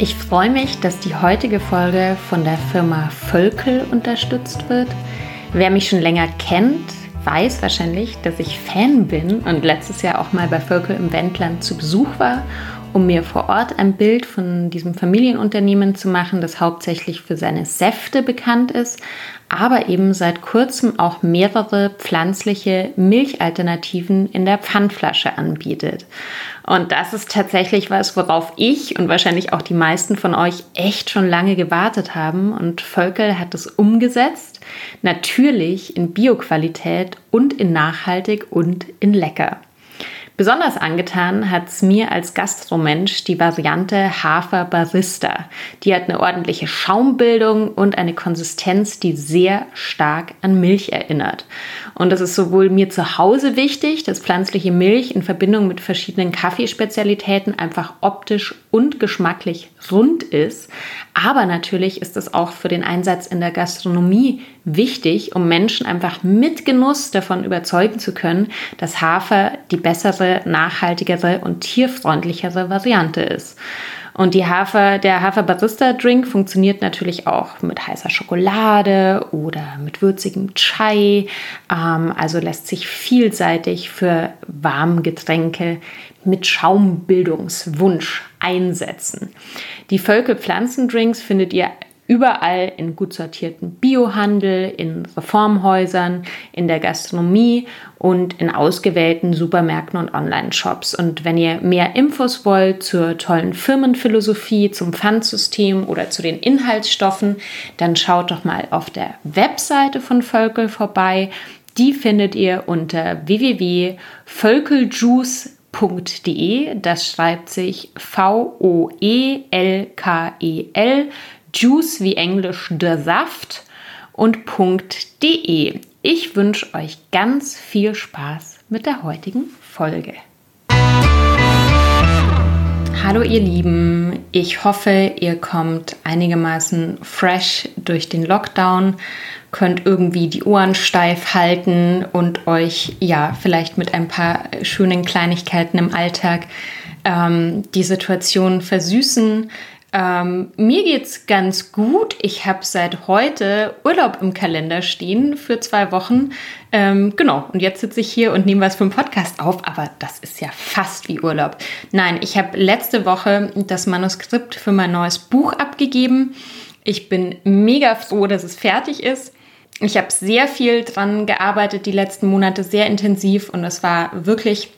Ich freue mich, dass die heutige Folge von der Firma Völkel unterstützt wird. Wer mich schon länger kennt, weiß wahrscheinlich, dass ich Fan bin und letztes Jahr auch mal bei Völkel im Wendland zu Besuch war, um mir vor Ort ein Bild von diesem Familienunternehmen zu machen, das hauptsächlich für seine Säfte bekannt ist, aber eben seit kurzem auch mehrere pflanzliche Milchalternativen in der Pfandflasche anbietet. Und das ist tatsächlich was, worauf ich und wahrscheinlich auch die meisten von euch echt schon lange gewartet haben. Und Völkel hat es umgesetzt. Natürlich in Bioqualität und in nachhaltig und in lecker. Besonders angetan hat es mir als Gastromensch die Variante Hafer Barista. Die hat eine ordentliche Schaumbildung und eine Konsistenz, die sehr stark an Milch erinnert. Und das ist sowohl mir zu Hause wichtig, dass pflanzliche Milch in Verbindung mit verschiedenen Kaffeespezialitäten einfach optisch und geschmacklich rund ist. Aber natürlich ist es auch für den Einsatz in der Gastronomie wichtig, um Menschen einfach mit Genuss davon überzeugen zu können, dass Hafer die bessere, nachhaltigere und tierfreundlichere Variante ist. Und die Hafer, der Hafer Barista Drink funktioniert natürlich auch mit heißer Schokolade oder mit würzigem Chai. Ähm, also lässt sich vielseitig für Warmgetränke mit Schaumbildungswunsch einsetzen. Die Völkel Pflanzendrinks findet ihr überall in gut sortierten Biohandel, in Reformhäusern, in der Gastronomie und in ausgewählten Supermärkten und Online-Shops. Und wenn ihr mehr Infos wollt zur tollen Firmenphilosophie, zum Pfandsystem oder zu den Inhaltsstoffen, dann schaut doch mal auf der Webseite von Völkel vorbei. Die findet ihr unter www.völkeljuice.de. Das schreibt sich V-O-E-L-K-E-L Juice wie Englisch der Saft und .de. Ich wünsche euch ganz viel Spaß mit der heutigen Folge. Hallo ihr Lieben, ich hoffe, ihr kommt einigermaßen fresh durch den Lockdown, könnt irgendwie die Ohren steif halten und euch ja vielleicht mit ein paar schönen Kleinigkeiten im Alltag ähm, die Situation versüßen. Ähm, mir geht's ganz gut. Ich habe seit heute Urlaub im Kalender stehen für zwei Wochen. Ähm, genau, und jetzt sitze ich hier und nehme was vom Podcast auf, aber das ist ja fast wie Urlaub. Nein, ich habe letzte Woche das Manuskript für mein neues Buch abgegeben. Ich bin mega froh, dass es fertig ist. Ich habe sehr viel dran gearbeitet die letzten Monate, sehr intensiv und es war wirklich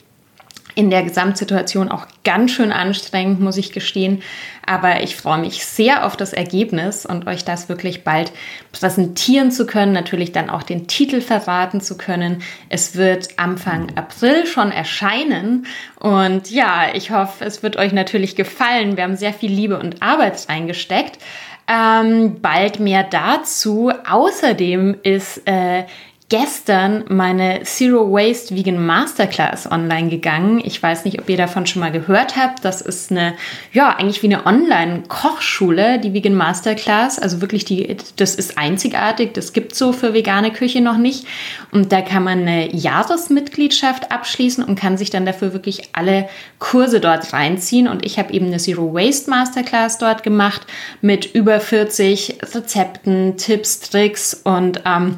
in der Gesamtsituation auch ganz schön anstrengend, muss ich gestehen. Aber ich freue mich sehr auf das Ergebnis und euch das wirklich bald präsentieren zu können, natürlich dann auch den Titel verraten zu können. Es wird Anfang April schon erscheinen und ja, ich hoffe, es wird euch natürlich gefallen. Wir haben sehr viel Liebe und Arbeit reingesteckt. Ähm, bald mehr dazu. Außerdem ist äh, gestern meine Zero Waste Vegan Masterclass online gegangen. Ich weiß nicht, ob ihr davon schon mal gehört habt. Das ist eine, ja, eigentlich wie eine Online-Kochschule, die Vegan Masterclass. Also wirklich die, das ist einzigartig. Das gibt so für vegane Küche noch nicht. Und da kann man eine Jahresmitgliedschaft abschließen und kann sich dann dafür wirklich alle Kurse dort reinziehen. Und ich habe eben eine Zero Waste Masterclass dort gemacht mit über 40 Rezepten, Tipps, Tricks und ähm,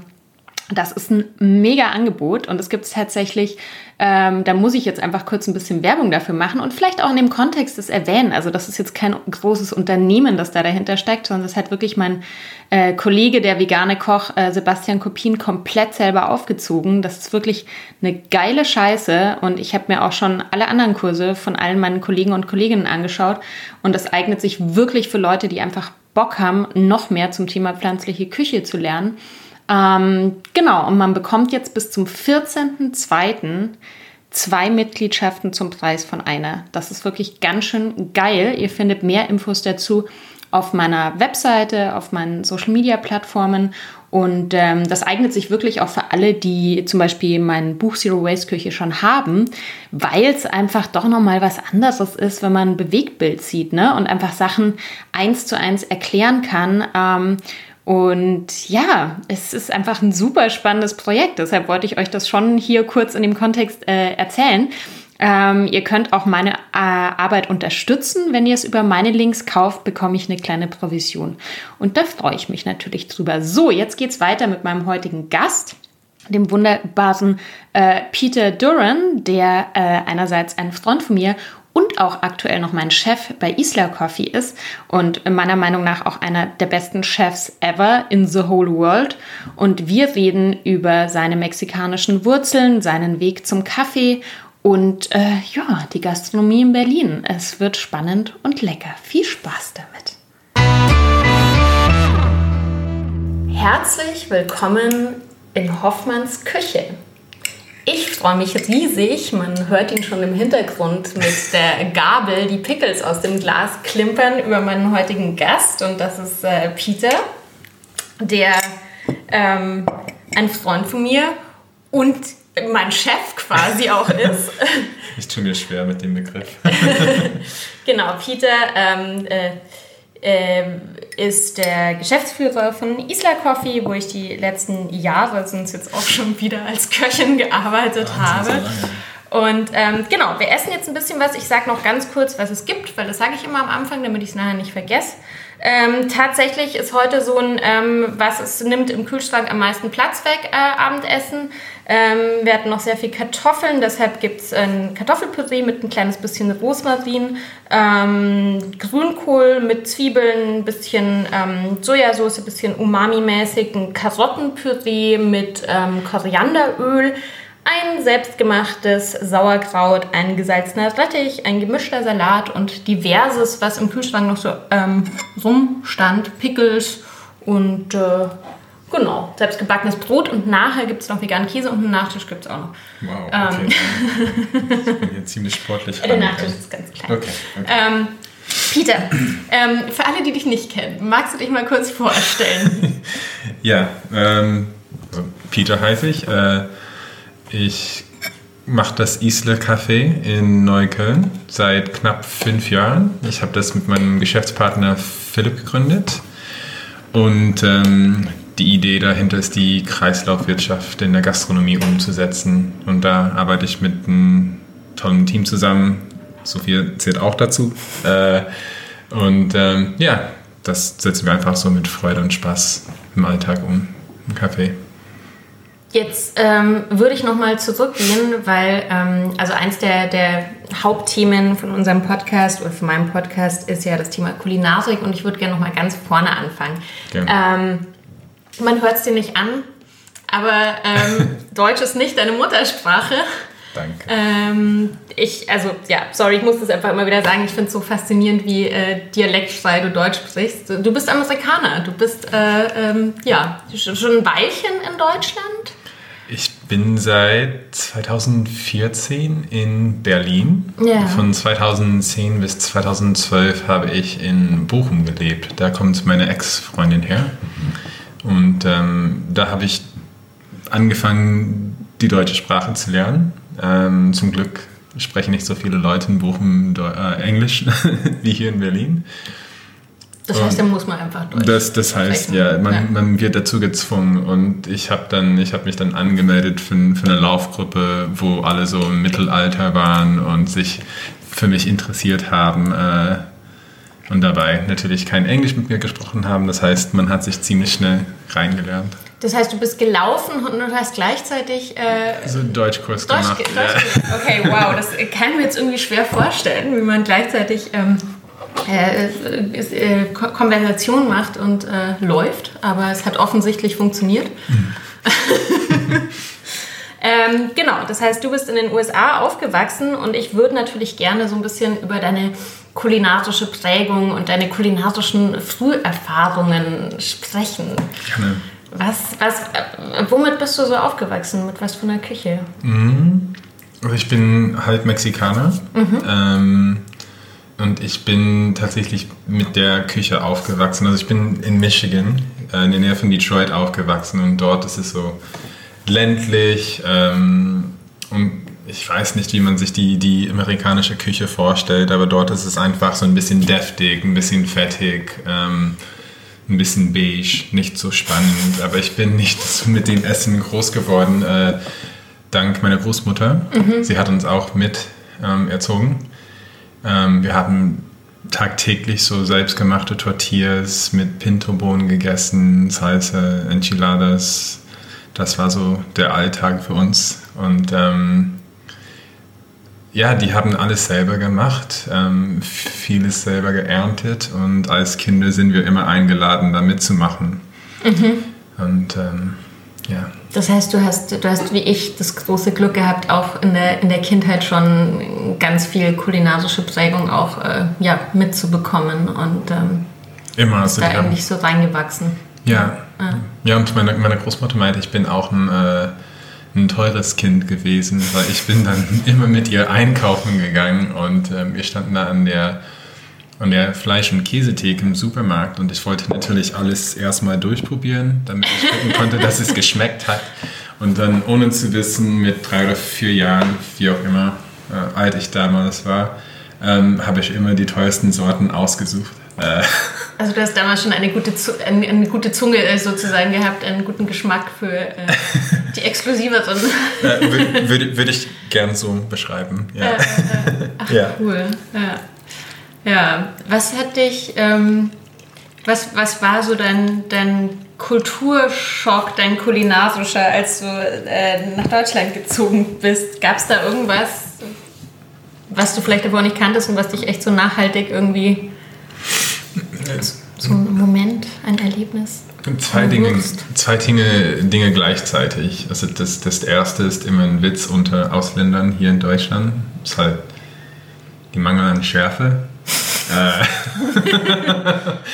das ist ein mega Angebot und es gibt es tatsächlich, ähm, da muss ich jetzt einfach kurz ein bisschen Werbung dafür machen und vielleicht auch in dem Kontext das erwähnen. Also das ist jetzt kein großes Unternehmen, das da dahinter steckt, sondern das hat wirklich mein äh, Kollege, der vegane Koch äh, Sebastian Kopin, komplett selber aufgezogen. Das ist wirklich eine geile Scheiße und ich habe mir auch schon alle anderen Kurse von allen meinen Kollegen und Kolleginnen angeschaut und das eignet sich wirklich für Leute, die einfach Bock haben, noch mehr zum Thema pflanzliche Küche zu lernen. Ähm, genau, und man bekommt jetzt bis zum 14.02. zwei Mitgliedschaften zum Preis von einer. Das ist wirklich ganz schön geil. Ihr findet mehr Infos dazu auf meiner Webseite, auf meinen Social-Media-Plattformen. Und ähm, das eignet sich wirklich auch für alle, die zum Beispiel mein Buch Zero Waste Küche schon haben, weil es einfach doch nochmal was anderes ist, wenn man ein Bewegtbild sieht ne? und einfach Sachen eins zu eins erklären kann. Ähm, und ja, es ist einfach ein super spannendes Projekt. Deshalb wollte ich euch das schon hier kurz in dem Kontext äh, erzählen. Ähm, ihr könnt auch meine äh, Arbeit unterstützen. Wenn ihr es über meine Links kauft, bekomme ich eine kleine Provision. Und da freue ich mich natürlich drüber. So, jetzt geht's weiter mit meinem heutigen Gast dem wunderbaren äh, Peter Duran, der äh, einerseits ein Freund von mir und auch aktuell noch mein Chef bei Isla Coffee ist und meiner Meinung nach auch einer der besten Chefs ever in the whole world. Und wir reden über seine mexikanischen Wurzeln, seinen Weg zum Kaffee und äh, ja, die Gastronomie in Berlin. Es wird spannend und lecker. Viel Spaß damit. Herzlich willkommen in Hoffmanns Küche. Ich freue mich riesig. Man hört ihn schon im Hintergrund mit der Gabel die Pickles aus dem Glas klimpern über meinen heutigen Gast. Und das ist äh, Peter, der ähm, ein Freund von mir und mein Chef quasi auch ist. Ich tue mir schwer mit dem Begriff. genau, Peter ähm, äh, äh, ist der Geschäftsführer von Isla Coffee, wo ich die letzten Jahre, sind jetzt auch schon wieder als Köchin gearbeitet Wahnsinn, habe. So und ähm, genau, wir essen jetzt ein bisschen was. Ich sage noch ganz kurz, was es gibt, weil das sage ich immer am Anfang, damit ich es nachher nicht vergesse. Ähm, tatsächlich ist heute so ein, ähm, was es nimmt im Kühlschrank am meisten Platz weg, äh, Abendessen. Ähm, wir hatten noch sehr viel Kartoffeln, deshalb gibt es ein Kartoffelpüree mit ein kleines bisschen Rosmarin, ähm, Grünkohl mit Zwiebeln, ein bisschen ähm, Sojasauce, ein bisschen Umami-mäßig, ein Karottenpüree mit ähm, Korianderöl, ein selbstgemachtes Sauerkraut, ein gesalzener Rettich, ein gemischter Salat und diverses, was im Kühlschrank noch so ähm, rumstand, Pickles und äh, genau, selbstgebackenes Brot und nachher gibt es noch veganen Käse und einen Nachtisch gibt es auch noch. Wow, okay. Ähm, ich bin hier ziemlich sportlich. Der Nachtisch ist ganz klein. Okay, okay. Ähm, Peter, ähm, für alle, die dich nicht kennen, magst du dich mal kurz vorstellen? ja, ähm, Peter heiße ich. Äh, ich mache das Isle Café in Neukölln seit knapp fünf Jahren. Ich habe das mit meinem Geschäftspartner Philipp gegründet. Und ähm, die Idee dahinter ist, die Kreislaufwirtschaft in der Gastronomie umzusetzen. Und da arbeite ich mit einem tollen Team zusammen. Sophia zählt auch dazu. Äh, und ähm, ja, das setzen wir einfach so mit Freude und Spaß im Alltag um im Café. Jetzt ähm, würde ich nochmal zurückgehen, weil ähm, also eins der, der Hauptthemen von unserem Podcast oder von meinem Podcast ist ja das Thema Kulinarik und ich würde gerne nochmal ganz vorne anfangen. Ähm, man hört es dir nicht an, aber ähm, Deutsch ist nicht deine Muttersprache. Danke. Ähm, ich, also ja, sorry, ich muss das einfach immer wieder sagen. Ich finde es so faszinierend, wie äh, dialektfrei du Deutsch sprichst. Du bist Amerikaner, du bist äh, ähm, ja schon ein Weilchen in Deutschland. Ich bin seit 2014 in Berlin. Ja. Von 2010 bis 2012 habe ich in Bochum gelebt. Da kommt meine Ex-Freundin her. Und ähm, da habe ich angefangen, die deutsche Sprache zu lernen. Ähm, zum Glück sprechen nicht so viele Leute in Bochum äh, Englisch wie hier in Berlin. Das heißt, da muss man einfach Deutsch Das, das heißt, ja man, ja. man wird dazu gezwungen. Und ich habe dann, mich dann angemeldet für, für eine Laufgruppe, wo alle so im Mittelalter waren und sich für mich interessiert haben. Äh, und dabei natürlich kein Englisch mit mir gesprochen haben. Das heißt, man hat sich ziemlich schnell reingelernt. Das heißt, du bist gelaufen und du hast gleichzeitig. Äh, so einen Deutschkurs Deutsch, gemacht. Deutsch, ja. Okay, wow, das kann ich mir jetzt irgendwie schwer vorstellen, wie man gleichzeitig. Ähm, äh, äh, Konversation macht und äh, läuft, aber es hat offensichtlich funktioniert. Mhm. ähm, genau, das heißt, du bist in den USA aufgewachsen und ich würde natürlich gerne so ein bisschen über deine kulinarische Prägung und deine kulinarischen Früherfahrungen sprechen. Gerne. Was, was, äh, womit bist du so aufgewachsen? Mit was für einer Küche? Mhm. Also ich bin halb Mexikaner. Ähm, und ich bin tatsächlich mit der Küche aufgewachsen. Also ich bin in Michigan, äh, in der Nähe von Detroit aufgewachsen und dort ist es so ländlich ähm, und ich weiß nicht, wie man sich die, die amerikanische Küche vorstellt, aber dort ist es einfach so ein bisschen deftig, ein bisschen fettig, ähm, ein bisschen beige, nicht so spannend. Aber ich bin nicht so mit dem Essen groß geworden, äh, dank meiner Großmutter. Sie hat uns auch mit ähm, erzogen. Ähm, wir haben tagtäglich so selbstgemachte Tortillas mit Pintobohnen gegessen, Salsa, Enchiladas. Das war so der Alltag für uns. Und ähm, ja, die haben alles selber gemacht, ähm, vieles selber geerntet und als Kinder sind wir immer eingeladen, da mitzumachen. Und ähm, ja. Das heißt, du hast, du hast wie ich das große Glück gehabt, auch in der, in der Kindheit schon ganz viel kulinarische Prägung auch äh, ja, mitzubekommen und ähm, Immer. bist da haben, eigentlich so reingewachsen. ja. Ah. ja, und meine, meine Großmutter meinte, ich bin auch ein, äh, ein teures Kind gewesen, weil ich bin dann immer mit ihr einkaufen gegangen und ähm, wir standen da an der, an der Fleisch- und Käsetheke im Supermarkt und ich wollte natürlich alles erstmal durchprobieren, damit ich gucken konnte, dass es geschmeckt hat. Und dann, ohne zu wissen, mit drei oder vier Jahren, wie auch immer äh, alt ich damals war, ähm, habe ich immer die teuersten Sorten ausgesucht. Äh, Also du hast damals schon eine gute, Zu eine, eine gute Zunge äh, sozusagen gehabt, einen guten Geschmack für äh, die exklusiveren. äh, Würde würd, würd ich gern so beschreiben. Ja. Ach, Ja. cool. Ja. Ja. Was hat dich, ähm, was, was war so dein, dein Kulturschock, dein kulinarischer, als du äh, nach Deutschland gezogen bist? Gab es da irgendwas, was du vielleicht davor nicht kanntest und was dich echt so nachhaltig irgendwie, so ein Moment, ein Erlebnis? Zwei, Dinge, zwei Dinge, Dinge gleichzeitig. Also das, das erste ist immer ein Witz unter Ausländern hier in Deutschland. Das ist halt die Mangel an Schärfe. Äh,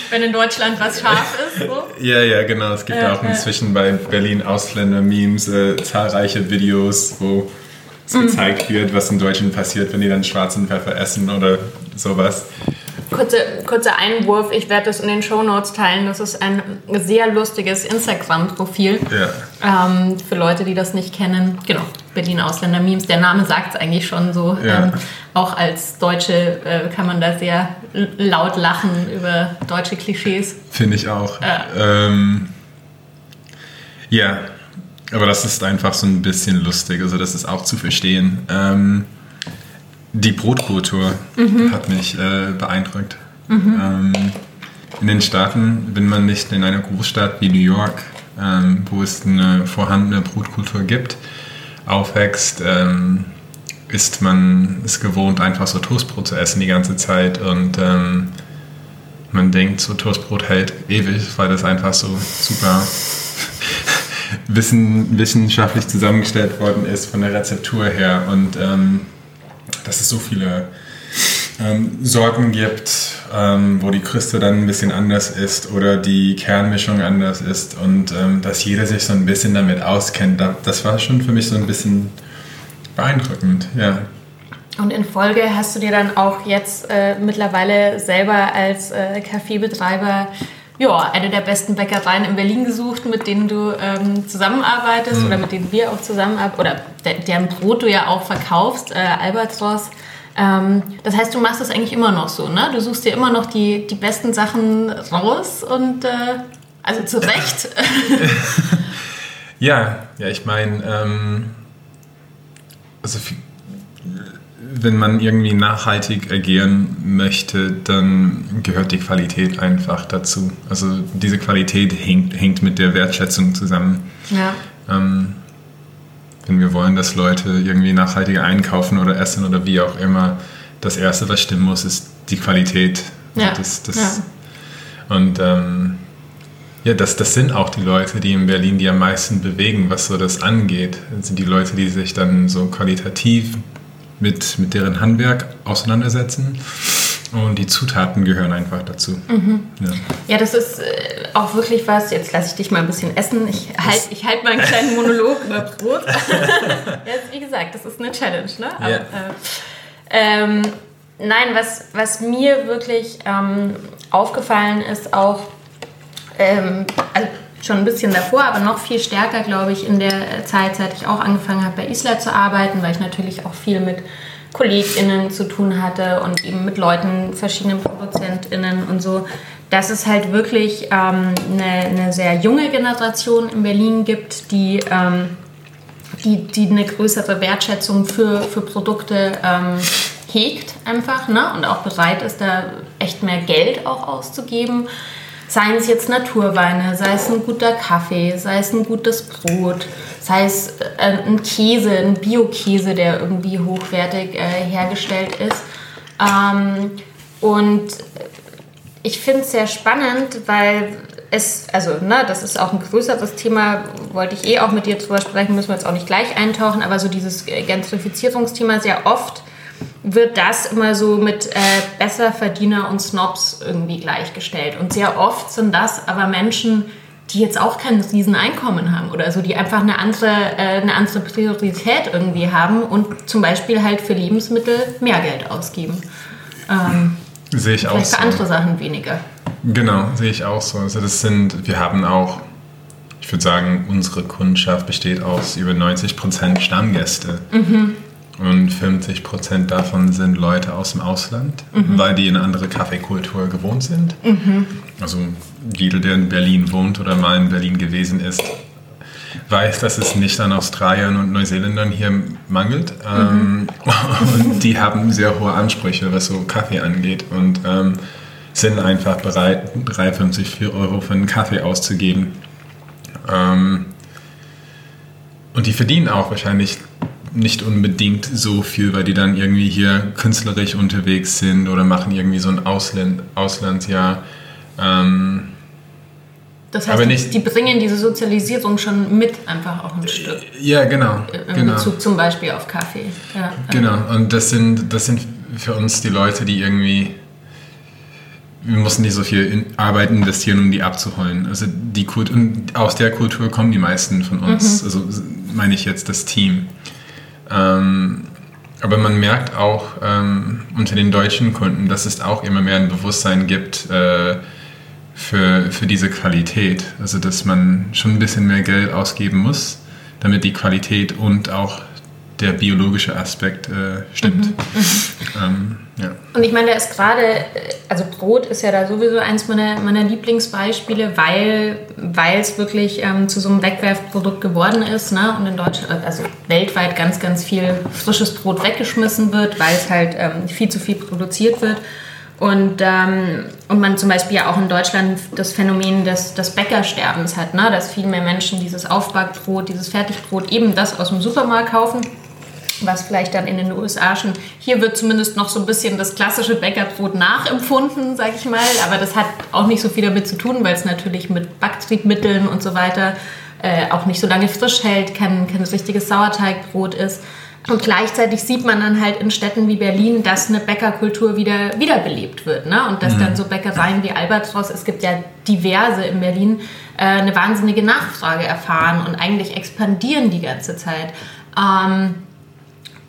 Wenn in Deutschland was scharf ist, so? ja, ja, genau. Es gibt Ja, auch inzwischen bei Berlin Ausländer-Memes äh, zahlreiche Videos, wo es Mhm. gezeigt wird, was in Deutschland passiert, wenn die dann schwarzen Pfeffer essen oder sowas. Kurze, kurzer Einwurf, ich werde das in den Shownotes teilen. Das ist ein sehr lustiges Instagram-Profil. Ja. Ähm, für Leute, die das nicht kennen. Genau, Berlin Ausländer Memes. Der Name sagt es eigentlich schon so. Ja. Ähm, auch als Deutsche äh, kann man da sehr laut lachen über deutsche Klischees. Finde ich auch. Ja. Ähm, ja, aber das ist einfach so ein bisschen lustig. Also das ist auch zu verstehen. Ähm, die Brotkultur hat mich äh, beeindruckt. Ähm, in den Staaten, wenn man nicht in einer Großstadt wie New York, ähm, wo es eine vorhandene Brotkultur gibt, aufwächst, ähm, ist man es gewohnt, einfach so Toastbrot zu essen die ganze Zeit. Und ähm, man denkt, so Toastbrot hält ewig, weil das einfach so super wissen, wissenschaftlich zusammengestellt worden ist von der Rezeptur her. Und ähm, dass es so viele ähm, Sorten gibt, ähm, wo die Kruste dann ein bisschen anders ist oder die Kernmischung anders ist und ähm, dass jeder sich so ein bisschen damit auskennt. Da- Das war schon für mich so ein bisschen beeindruckend, ja. Und in Folge hast du dir dann auch jetzt äh, mittlerweile selber als äh, Kaffeebetreiber ja, eine der besten Bäckereien in Berlin gesucht, mit denen du ähm, zusammenarbeitest oder mit denen wir auch zusammenarbeiten oder der, deren Brot du ja auch verkaufst, äh, Albatros. Ähm, das heißt, du machst das eigentlich immer noch so, ne? Du suchst dir immer noch die, die besten Sachen raus und äh, also zu Recht. Ja, ja, ich meine, ähm, also wenn man irgendwie nachhaltig agieren möchte, dann gehört die Qualität einfach dazu. Also diese Qualität hängt, hängt mit der Wertschätzung zusammen. ja. Ähm, wenn wir wollen, dass Leute irgendwie nachhaltiger einkaufen oder essen oder wie auch immer, das Erste, was stimmen muss, ist die Qualität. Ja, Das, das, ja. Und ähm, ja, das, das sind auch die Leute, die in Berlin die am meisten bewegen, was so das angeht. Das sind die Leute, die sich dann so qualitativ mit, mit deren Handwerk auseinandersetzen. Und die Zutaten gehören einfach dazu. Mhm. Ja. Ja, das ist äh, auch wirklich was, jetzt lasse ich dich mal ein bisschen essen. Ich halte ich halt mal einen kleinen Monolog über Brot. Jetzt, wie gesagt, das ist eine Challenge, ne? Aber, yeah. äh, ähm, nein, was, was mir wirklich ähm, aufgefallen ist, auch ähm, also schon ein bisschen davor, aber noch viel stärker, glaube ich, in der Zeit, seit ich auch angefangen habe, bei Isla zu arbeiten, weil ich natürlich auch viel mit KollegInnen zu tun hatte und eben mit Leuten, verschiedenen ProduzentInnen und so, dass es halt wirklich ähm, eine, eine, sehr junge Generation in Berlin gibt, die, ähm, die, die eine größere Wertschätzung für, für Produkte ähm, hegt einfach ne? und auch bereit ist, da echt mehr Geld auch auszugeben. Seien es jetzt Naturweine, sei es ein guter Kaffee, sei es ein gutes Brot, sei es äh, ein Käse, ein Bio-Käse, der irgendwie hochwertig äh, hergestellt ist. Ähm, und ich finde es sehr spannend, weil es, also, ne, das ist auch ein größeres Thema, wollte ich eh auch mit dir drüber sprechen, müssen wir jetzt auch nicht gleich eintauchen, aber so dieses Gentrifizierungsthema sehr oft wird das immer so mit äh, Besserverdiener und Snobs irgendwie gleichgestellt. Und sehr oft sind das aber Menschen, die jetzt auch kein Rieseneinkommen haben oder so, die einfach eine andere, äh, eine andere Priorität irgendwie haben und zum Beispiel halt für Lebensmittel mehr Geld ausgeben. Ähm, sehe ich auch so. Für andere Sachen weniger. Genau, sehe ich auch so. Also das sind, wir haben auch, ich würde sagen, unsere Kundschaft besteht aus über 90 Prozent Stammgäste. Mhm. Und 50 Prozent davon sind Leute aus dem Ausland, mhm. weil die eine andere Kaffeekultur gewohnt sind. Mhm. Also jeder, der in Berlin wohnt oder mal in Berlin gewesen ist, weiß, dass es nicht an Australiern und Neuseeländern hier mangelt. Mhm. Ähm, und die haben sehr hohe Ansprüche, was so Kaffee angeht. Und ähm, sind einfach bereit, 3,50, 4 Euro für einen Kaffee auszugeben. Ähm, und die verdienen auch wahrscheinlich nicht unbedingt so viel, weil die dann irgendwie hier künstlerisch unterwegs sind oder machen irgendwie so ein Ausland, Auslandsjahr. Ähm, das heißt, die, nicht, die, bringen diese Sozialisierung schon mit einfach auch ein Stück. Ja, genau. In genau. Bezug zum Beispiel auf Kaffee. Ja, genau, und das sind, das sind für uns die Leute, die irgendwie wir mussten nicht so viel Arbeit investieren, um die abzuholen. Also die Kultur, aus der Kultur kommen die meisten von uns. Mhm. Also meine ich jetzt das Team. Ähm, aber man merkt auch ähm, unter den deutschen Kunden, dass es auch immer mehr ein Bewusstsein gibt äh, für, für diese Qualität. Also dass man schon ein bisschen mehr Geld ausgeben muss, damit die Qualität und auch der biologische Aspekt äh, stimmt. Mhm, mhm. ähm, ja. Und ich meine, da ist gerade, also Brot ist ja da sowieso eins meiner, meiner Lieblingsbeispiele, weil, weil es wirklich ähm, zu so einem Wegwerfprodukt geworden ist. Ne? Und in Deutschland, also weltweit ganz, ganz viel frisches Brot weggeschmissen wird, weil es halt ähm, viel zu viel produziert wird. Und, ähm, und man zum Beispiel ja auch in Deutschland das Phänomen des, des Bäckersterbens hat, ne? dass viel mehr Menschen dieses Aufbackbrot, dieses Fertigbrot, eben das aus dem Supermarkt kaufen was vielleicht dann in den USA schon, hier wird zumindest noch so ein bisschen das klassische Bäckerbrot nachempfunden, sage ich mal, aber das hat auch nicht so viel damit zu tun, weil es natürlich mit Backtriebmitteln und so weiter äh, auch nicht so lange frisch hält, kein, kein richtiges Sauerteigbrot ist. Und gleichzeitig sieht man dann halt in Städten wie Berlin, dass eine Bäckerkultur wieder wiederbelebt wird. Ne? Und dass mhm. dann so Bäckereien wie Albatros, es gibt ja diverse in Berlin, äh, eine wahnsinnige Nachfrage erfahren und eigentlich expandieren die ganze Zeit. Ähm,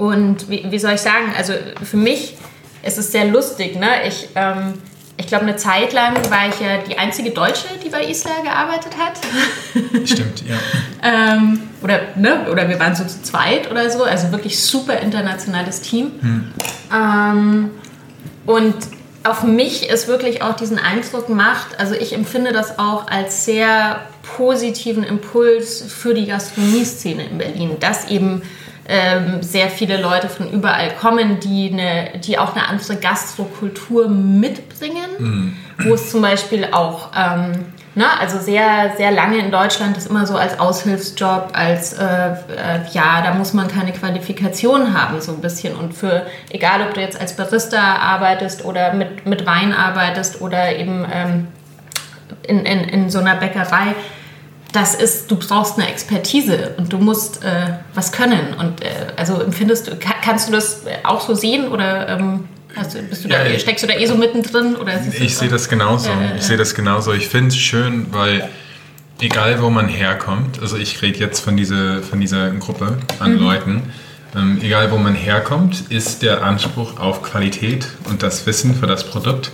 und wie, wie soll ich sagen, also für mich ist es sehr lustig. Ne? Ich, ähm, ich glaube, eine Zeit lang war ich ja die einzige Deutsche, die bei Isla gearbeitet hat. Stimmt, ja. ähm, oder, ne? oder wir waren so zu zweit oder so, also wirklich super internationales Team. Hm. Ähm, und auf mich ist wirklich auch diesen Eindruck macht, also ich empfinde das auch als sehr positiven Impuls für die Gastronomie-Szene in Berlin, dass eben ähm, sehr viele Leute von überall kommen, die, eine, die auch eine andere Gastrokultur mitbringen, mhm. wo es zum Beispiel auch, ähm, ne, also sehr, sehr lange in Deutschland ist immer so als Aushilfsjob, als, äh, äh, ja, da muss man keine Qualifikation haben, so ein bisschen. Und für, egal ob du jetzt als Barista arbeitest oder mit, mit Wein arbeitest oder eben ähm, in, in, in so einer Bäckerei, das ist, du brauchst eine Expertise und du musst äh, was können. Und äh, also empfindest du, kannst du das auch so sehen oder ähm, du, bist du ja, da, steckst du da eh so mittendrin? Oder ich sehe das genauso. Ja, ich sehe das genauso. Ich finde es schön, weil egal wo man herkommt, also ich rede jetzt von, diese, von dieser Gruppe an mhm. Leuten, ähm, egal wo man herkommt, ist der Anspruch auf Qualität und das Wissen für das Produkt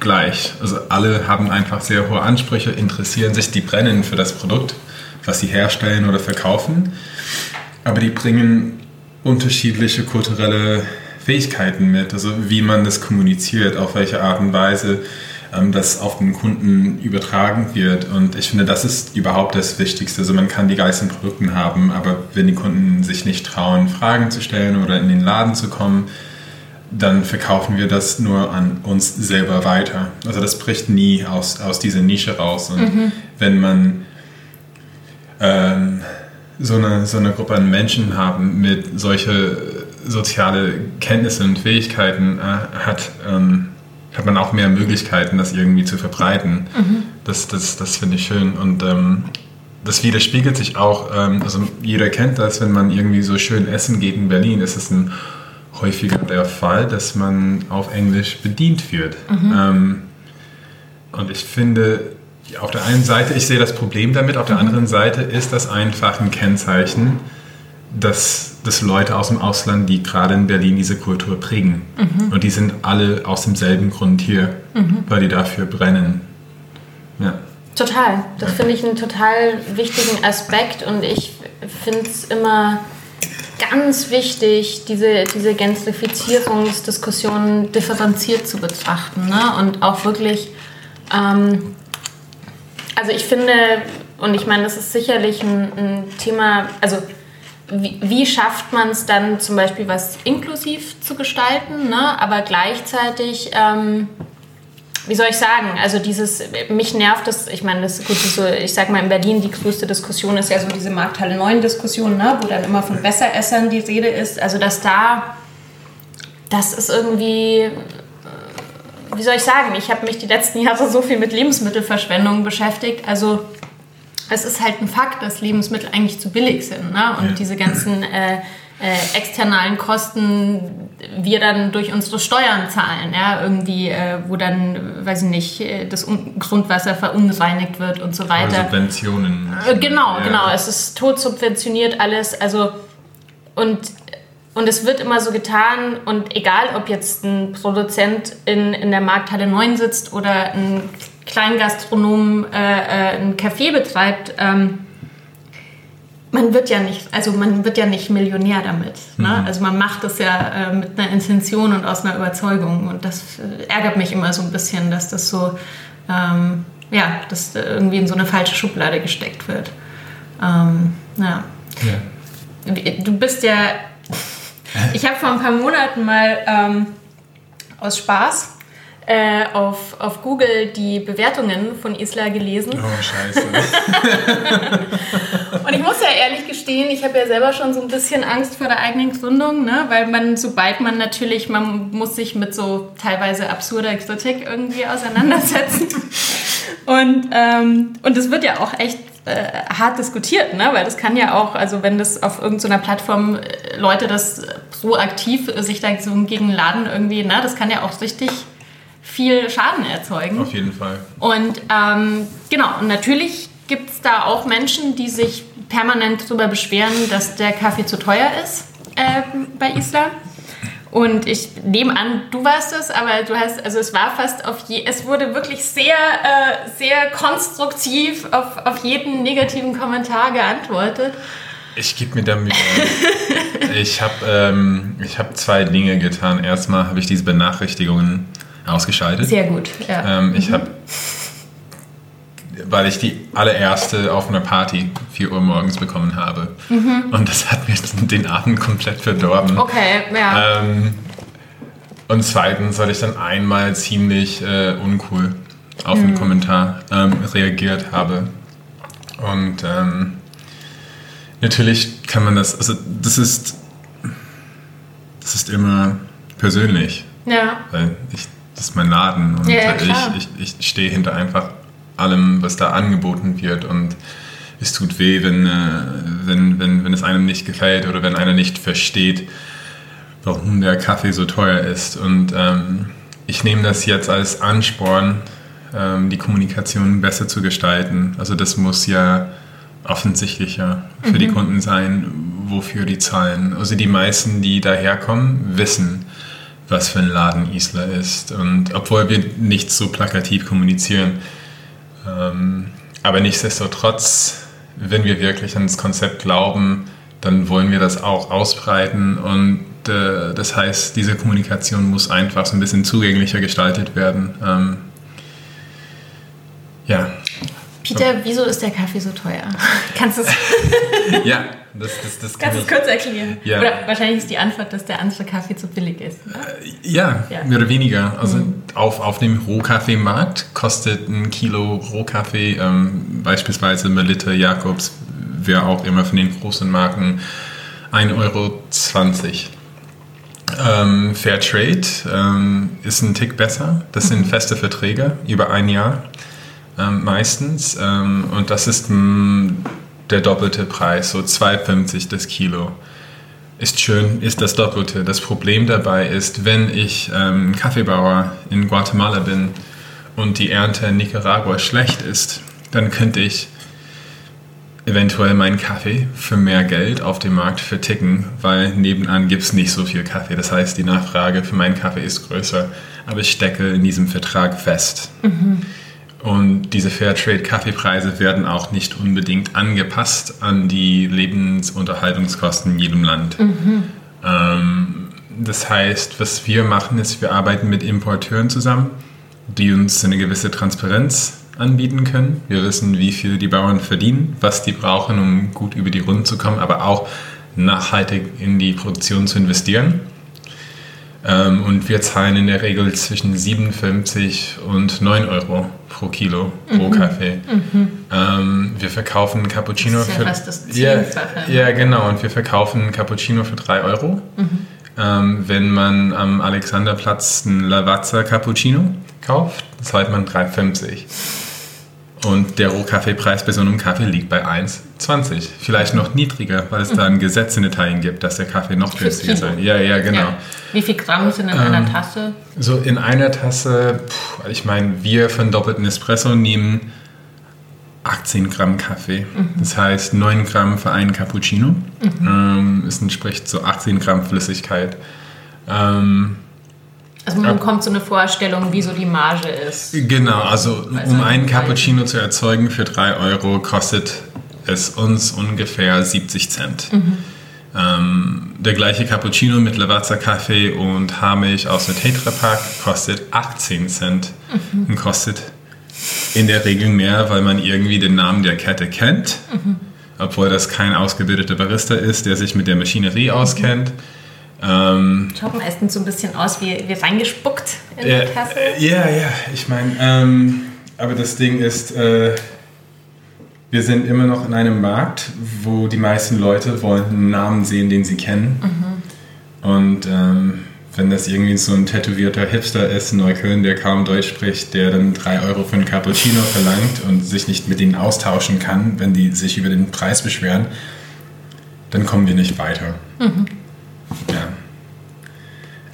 gleich. Also alle haben einfach sehr hohe Ansprüche, interessieren sich, die brennen für das Produkt, was sie herstellen oder verkaufen, aber die bringen unterschiedliche kulturelle Fähigkeiten mit, also wie man das kommuniziert, auf welche Art und Weise ähm, das auf den Kunden übertragen wird. Und ich finde, das ist überhaupt das Wichtigste. Also man kann die geilsten Produkte haben, aber wenn die Kunden sich nicht trauen, Fragen zu stellen oder in den Laden zu kommen, dann verkaufen wir das nur an uns selber weiter. Also das bricht nie aus, aus dieser Nische raus. Und mhm. wenn man ähm, so, eine, so eine Gruppe an Menschen haben mit solche soziale Kenntnisse und Fähigkeiten äh, hat, ähm, hat man auch mehr Möglichkeiten, das irgendwie zu verbreiten. Mhm. Das, das, das finde ich schön. Und ähm, das widerspiegelt sich auch, ähm, also jeder kennt das, wenn man irgendwie so schön essen geht in Berlin, ist es ein häufiger der Fall, dass man auf Englisch bedient wird. Mhm. Ähm, und ich finde, auf der einen Seite, ich sehe das Problem damit, auf der mhm. anderen Seite ist das einfach ein Kennzeichen, dass, dass Leute aus dem Ausland, die gerade in Berlin diese Kultur prägen. Mhm. Und die sind alle aus demselben Grund hier, mhm. weil die dafür brennen. Ja. Total. Das finde ich einen total wichtigen Aspekt und ich finde es immer ganz wichtig, diese, diese Gentrifizierungsdiskussion differenziert zu betrachten ne? und auch wirklich, ähm, also ich finde, und ich meine, das ist sicherlich ein, ein Thema, also wie, wie schafft man es dann zum Beispiel was inklusiv zu gestalten, ne? aber gleichzeitig, ähm, wie soll ich sagen, also dieses, mich nervt das, ich meine, das ist gut, so, ich sag mal in Berlin, die größte Diskussion ist ja so diese Markthalle 9 Diskussion, ne? wo dann immer von Besseressern die Rede ist, also dass da, das ist irgendwie, wie soll ich sagen, ich habe mich die letzten Jahre so viel mit Lebensmittelverschwendung beschäftigt, also es ist halt ein Fakt, dass Lebensmittel eigentlich zu billig sind. Ne? Und diese ganzen äh, äh, externalen Kosten wir dann durch unsere Steuern zahlen, ja, irgendwie, äh, wo dann, weiß ich nicht, äh, das Grundwasser verunreinigt wird und so weiter. Subventionen. Äh, genau, ja. genau, es ist tot subventioniert alles, also und und es wird immer so getan und egal, ob jetzt ein Produzent in, in der Markthalle 9 sitzt oder ein Kleingastronom äh, äh, ein Café betreibt, ähm, man wird ja nicht, also man wird ja nicht Millionär damit. Ne? Mhm. Also man macht das ja äh, mit einer Intention und aus einer Überzeugung. Und das äh, ärgert mich immer so ein bisschen, dass das so, ähm, ja, dass irgendwie in so eine falsche Schublade gesteckt wird. Ähm, ja. ja. Du bist ja, ich habe vor ein paar Monaten mal ähm, aus Spaß äh, auf, auf Google die Bewertungen von Isla gelesen. Oh, scheiße. und ich muss ja ehrlich gestehen, ich habe ja selber schon so ein bisschen Angst vor der eigenen Gründung, ne? weil man, sobald man natürlich, man muss sich mit so teilweise absurder Kritik irgendwie auseinandersetzen. und, ähm, und das wird ja auch echt äh, hart diskutiert, ne? weil das kann ja auch, also wenn das auf irgendeiner Plattform äh, Leute das so aktiv sich da so gegen Laden irgendwie, ne? das kann ja auch richtig viel Schaden erzeugen. Auf jeden Fall. Und ähm, genau, und natürlich gibt es da auch Menschen, die sich permanent darüber beschweren, dass der Kaffee zu teuer ist äh, bei Isla. Und ich nehme an, du warst es, aber du hast, also es war fast auf je, es wurde wirklich sehr, äh, sehr konstruktiv auf, auf jeden negativen Kommentar geantwortet. Ich gebe mir da Mühe. ich habe ähm, hab zwei Dinge getan. Erstmal habe ich diese Benachrichtigungen ausgeschaltet. Sehr gut, ja. Ähm, ich mhm. habe, weil ich die allererste auf einer Party 4 Uhr morgens bekommen habe. Mhm. Und das hat mir den Abend komplett verdorben. Okay, ja. Ähm, und zweitens, weil ich dann einmal ziemlich äh, uncool auf einen mhm. Kommentar ähm, reagiert habe. Und ähm, natürlich kann man das, also das ist, das ist immer persönlich. Ja. Weil ich das ist mein Laden und ja, ich, ich, ich stehe hinter einfach allem, was da angeboten wird und es tut weh, wenn, äh, wenn, wenn, wenn es einem nicht gefällt oder wenn einer nicht versteht, warum der Kaffee so teuer ist. Und ähm, ich nehme das jetzt als Ansporn, ähm, die Kommunikation besser zu gestalten. Also das muss ja offensichtlicher für mhm. die Kunden sein, wofür die zahlen. Also die meisten, die daherkommen, wissen, was für ein Laden Isla ist. Und obwohl wir nicht so plakativ kommunizieren, ähm, aber nichtsdestotrotz, wenn wir wirklich an das Konzept glauben, dann wollen wir das auch ausbreiten und äh, das heißt, diese Kommunikation muss einfach so ein bisschen zugänglicher gestaltet werden. Ähm, ja. Peter, wieso ist der Kaffee so teuer? Kannst du es? ja, das, das, das kann Kannst du es kurz erklären? Ja. Oder wahrscheinlich ist die Antwort, dass der andere Kaffee zu billig ist. Äh, ja, ja, mehr oder weniger. Also mhm. auf, auf dem Rohkaffeemarkt kostet ein Kilo Rohkaffee, ähm, beispielsweise Melitte, Jakobs, wer auch immer von den großen Marken, 1,20 Euro. Ähm, Fairtrade ähm, ist ein Tick besser. Das sind mhm. feste Verträge über ein Jahr ähm, meistens. Ähm, und das ist mh, mm, der doppelte Preis, so 2,50 das Kilo. Ist schön, ist das Doppelte. Das Problem dabei ist, wenn ich ähm, Kaffeebauer in Guatemala bin und die Ernte in Nicaragua schlecht ist, dann könnte ich eventuell meinen Kaffee für mehr Geld auf dem Markt verticken, weil nebenan gibt es nicht so viel Kaffee. Das heißt, die Nachfrage für meinen Kaffee ist größer, aber ich stecke in diesem Vertrag fest. Mhm. Und diese Fairtrade-Kaffeepreise werden auch nicht unbedingt angepasst an die Lebensunterhaltungskosten in jedem Land. Mhm. Ähm, das heißt, was wir machen, ist, wir arbeiten mit Importeuren zusammen, die uns eine gewisse Transparenz anbieten können. Wir wissen, wie viel die Bauern verdienen, was die brauchen, um gut über die Runden zu kommen, aber auch nachhaltig in die Produktion zu investieren. Ähm, und wir zahlen in der Regel zwischen 57 und 9 Euro pro Kilo pro mhm. Kaffee. Mhm. Ähm, wir verkaufen Cappuccino das ist ja für fast das Zehnfache. Ja, ja, genau. Und wir verkaufen Cappuccino für 3 Euro. Mhm. Ähm, wenn man am Alexanderplatz einen Lavazza Cappuccino kauft, zahlt man 3,50. Und der Rohkaffeepreis bei so einem Kaffee liegt bei 1,20. Vielleicht noch niedriger, weil es da ein Gesetz in Italien gibt, dass der Kaffee noch günstiger sein. Ja, ja, genau. Ja. Wie viel Gramm sind in ähm, einer Tasse? So in einer Tasse, pff, ich meine, wir von doppelten Espresso nehmen 18 Gramm Kaffee. Mhm. Das heißt 9 Gramm für einen Cappuccino. Mhm. Ähm, es entspricht so 18 Gramm Flüssigkeit. Ähm, also man bekommt so eine Vorstellung, wie so die Marge ist. Genau, also um einen Cappuccino zu erzeugen für 3 Euro kostet es uns ungefähr 70 Cent. Mhm. Ähm, der gleiche Cappuccino mit Lavazza-Kaffee und Haarmilch aus einem Tetrapack kostet 18 Cent mhm. und kostet in der Regel mehr, weil man irgendwie den Namen der Kette kennt, mhm. obwohl das kein ausgebildeter Barista ist, der sich mit der Maschinerie auskennt. Ähm, Schaut meistens so ein bisschen aus wie, wie reingespuckt in ja, die Tasse. Ja, ja, ich meine, ähm, aber das Ding ist, äh, wir sind immer noch in einem Markt, wo die meisten Leute wollen einen Namen sehen, den sie kennen. Mhm. Und ähm, wenn das irgendwie so ein tätowierter Hipster ist in Neukölln, der kaum Deutsch spricht, der dann 3 Euro für einen Cappuccino verlangt und sich nicht mit ihnen austauschen kann, wenn die sich über den Preis beschweren, dann kommen wir nicht weiter. Mhm. Ja.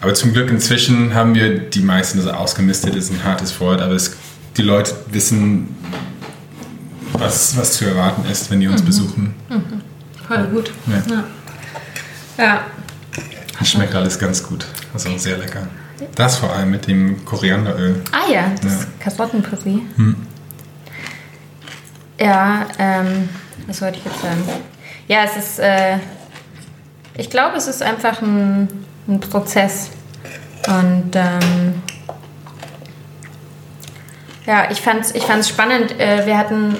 Aber zum Glück inzwischen haben wir die meisten, also ausgemistet ist ein hartes Wort, aber es, die Leute wissen, was, was zu erwarten ist, wenn die uns mhm. besuchen. Mhm. Voll gut. Ja. ja. ja. Schmeckt alles ganz gut. Also sehr lecker. Das vor allem mit dem Korianderöl. Ah ja, das ja. Kasottenpüree. Hm. Ja, ähm, was wollte ich jetzt sagen? Ja, es ist. Äh, ich glaube, es ist einfach ein, ein Prozess. Und ähm, ja, ich fand es ich fand's spannend. Äh, wir hatten,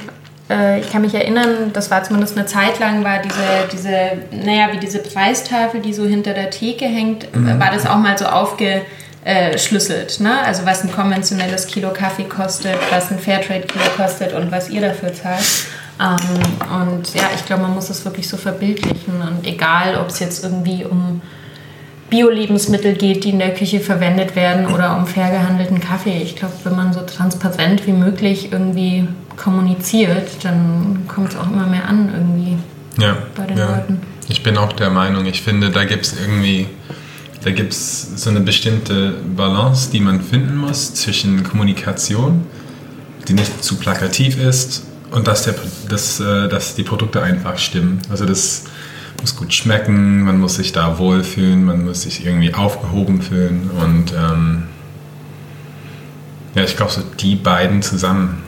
äh, ich kann mich erinnern, das war zumindest eine Zeit lang, war diese, diese, naja, wie diese Preistafel, die so hinter der Theke hängt, mhm. war das auch mal so aufgeschlüsselt. Ne? Also was ein konventionelles Kilo Kaffee kostet, was ein Fairtrade-Kilo kostet und was ihr dafür zahlt. Ähm, und ja, ich glaube, man muss es wirklich so verbildlichen. Und egal, ob es jetzt irgendwie um Bio-Lebensmittel geht, die in der Küche verwendet werden oder um fair gehandelten Kaffee. Ich glaube, wenn man so transparent wie möglich irgendwie kommuniziert, dann kommt es auch immer mehr an irgendwie ja, bei den ja. Leuten. Ich bin auch der Meinung, ich finde, da gibt es irgendwie da gibt es so eine bestimmte Balance, die man finden muss zwischen Kommunikation, die nicht zu plakativ ist, und dass, der, dass, äh, dass die Produkte einfach stimmen. Also das muss gut schmecken, man muss sich da wohlfühlen, man muss sich irgendwie aufgehoben fühlen und ähm, ja, ich glaube so die beiden zusammen,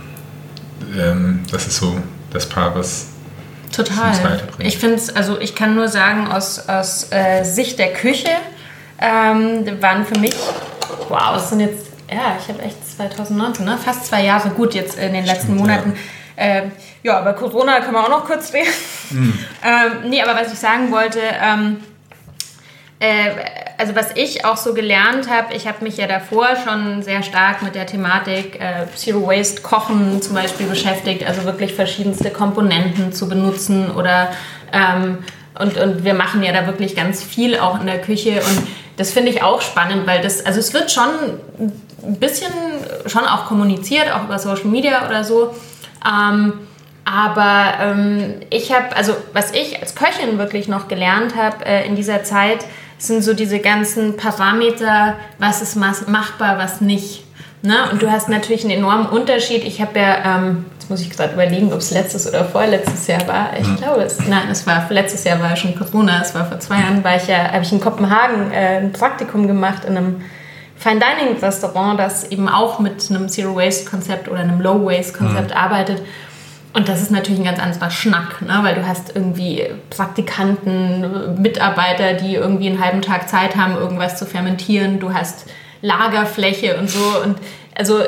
ähm, das ist so das Paar, was Total. Ich finde es, also ich kann nur sagen, aus, aus äh, Sicht der Küche ähm, waren für mich, wow, es sind jetzt, ja, ich habe echt 2019, ne? fast zwei Jahre gut jetzt in den letzten Stimmt, Monaten. Ja. Äh, ja, über Corona können wir auch noch kurz reden. Mhm. ähm, nee, aber was ich sagen wollte, ähm, äh, also was ich auch so gelernt habe, ich habe mich ja davor schon sehr stark mit der Thematik äh, Zero Waste Kochen zum Beispiel beschäftigt, also wirklich verschiedenste Komponenten zu benutzen oder ähm, und, und wir machen ja da wirklich ganz viel auch in der Küche und das finde ich auch spannend, weil das, also es wird schon ein bisschen schon auch kommuniziert, auch über Social Media oder so. Ähm, aber ähm, ich habe, also was ich als Köchin wirklich noch gelernt habe äh, in dieser Zeit, sind so diese ganzen Parameter, was ist machbar, was nicht. Ne? Und du hast natürlich einen enormen Unterschied. Ich habe ja, ähm, jetzt muss ich gerade überlegen, ob es letztes oder vorletztes Jahr war. Ich mhm. glaube es, nein, es war letztes Jahr war schon Corona. Es war vor zwei Jahren, war ich ja, habe ich in Kopenhagen äh, ein Praktikum gemacht in einem Fine Dining Restaurant, das eben auch mit einem Zero Waste Konzept oder einem Low Waste Konzept mhm. arbeitet. Und das ist natürlich ein ganz anderer Schnack, ne? weil du hast irgendwie Praktikanten, Mitarbeiter, die irgendwie einen halben Tag Zeit haben, irgendwas zu fermentieren. Du hast Lagerfläche und so. Und also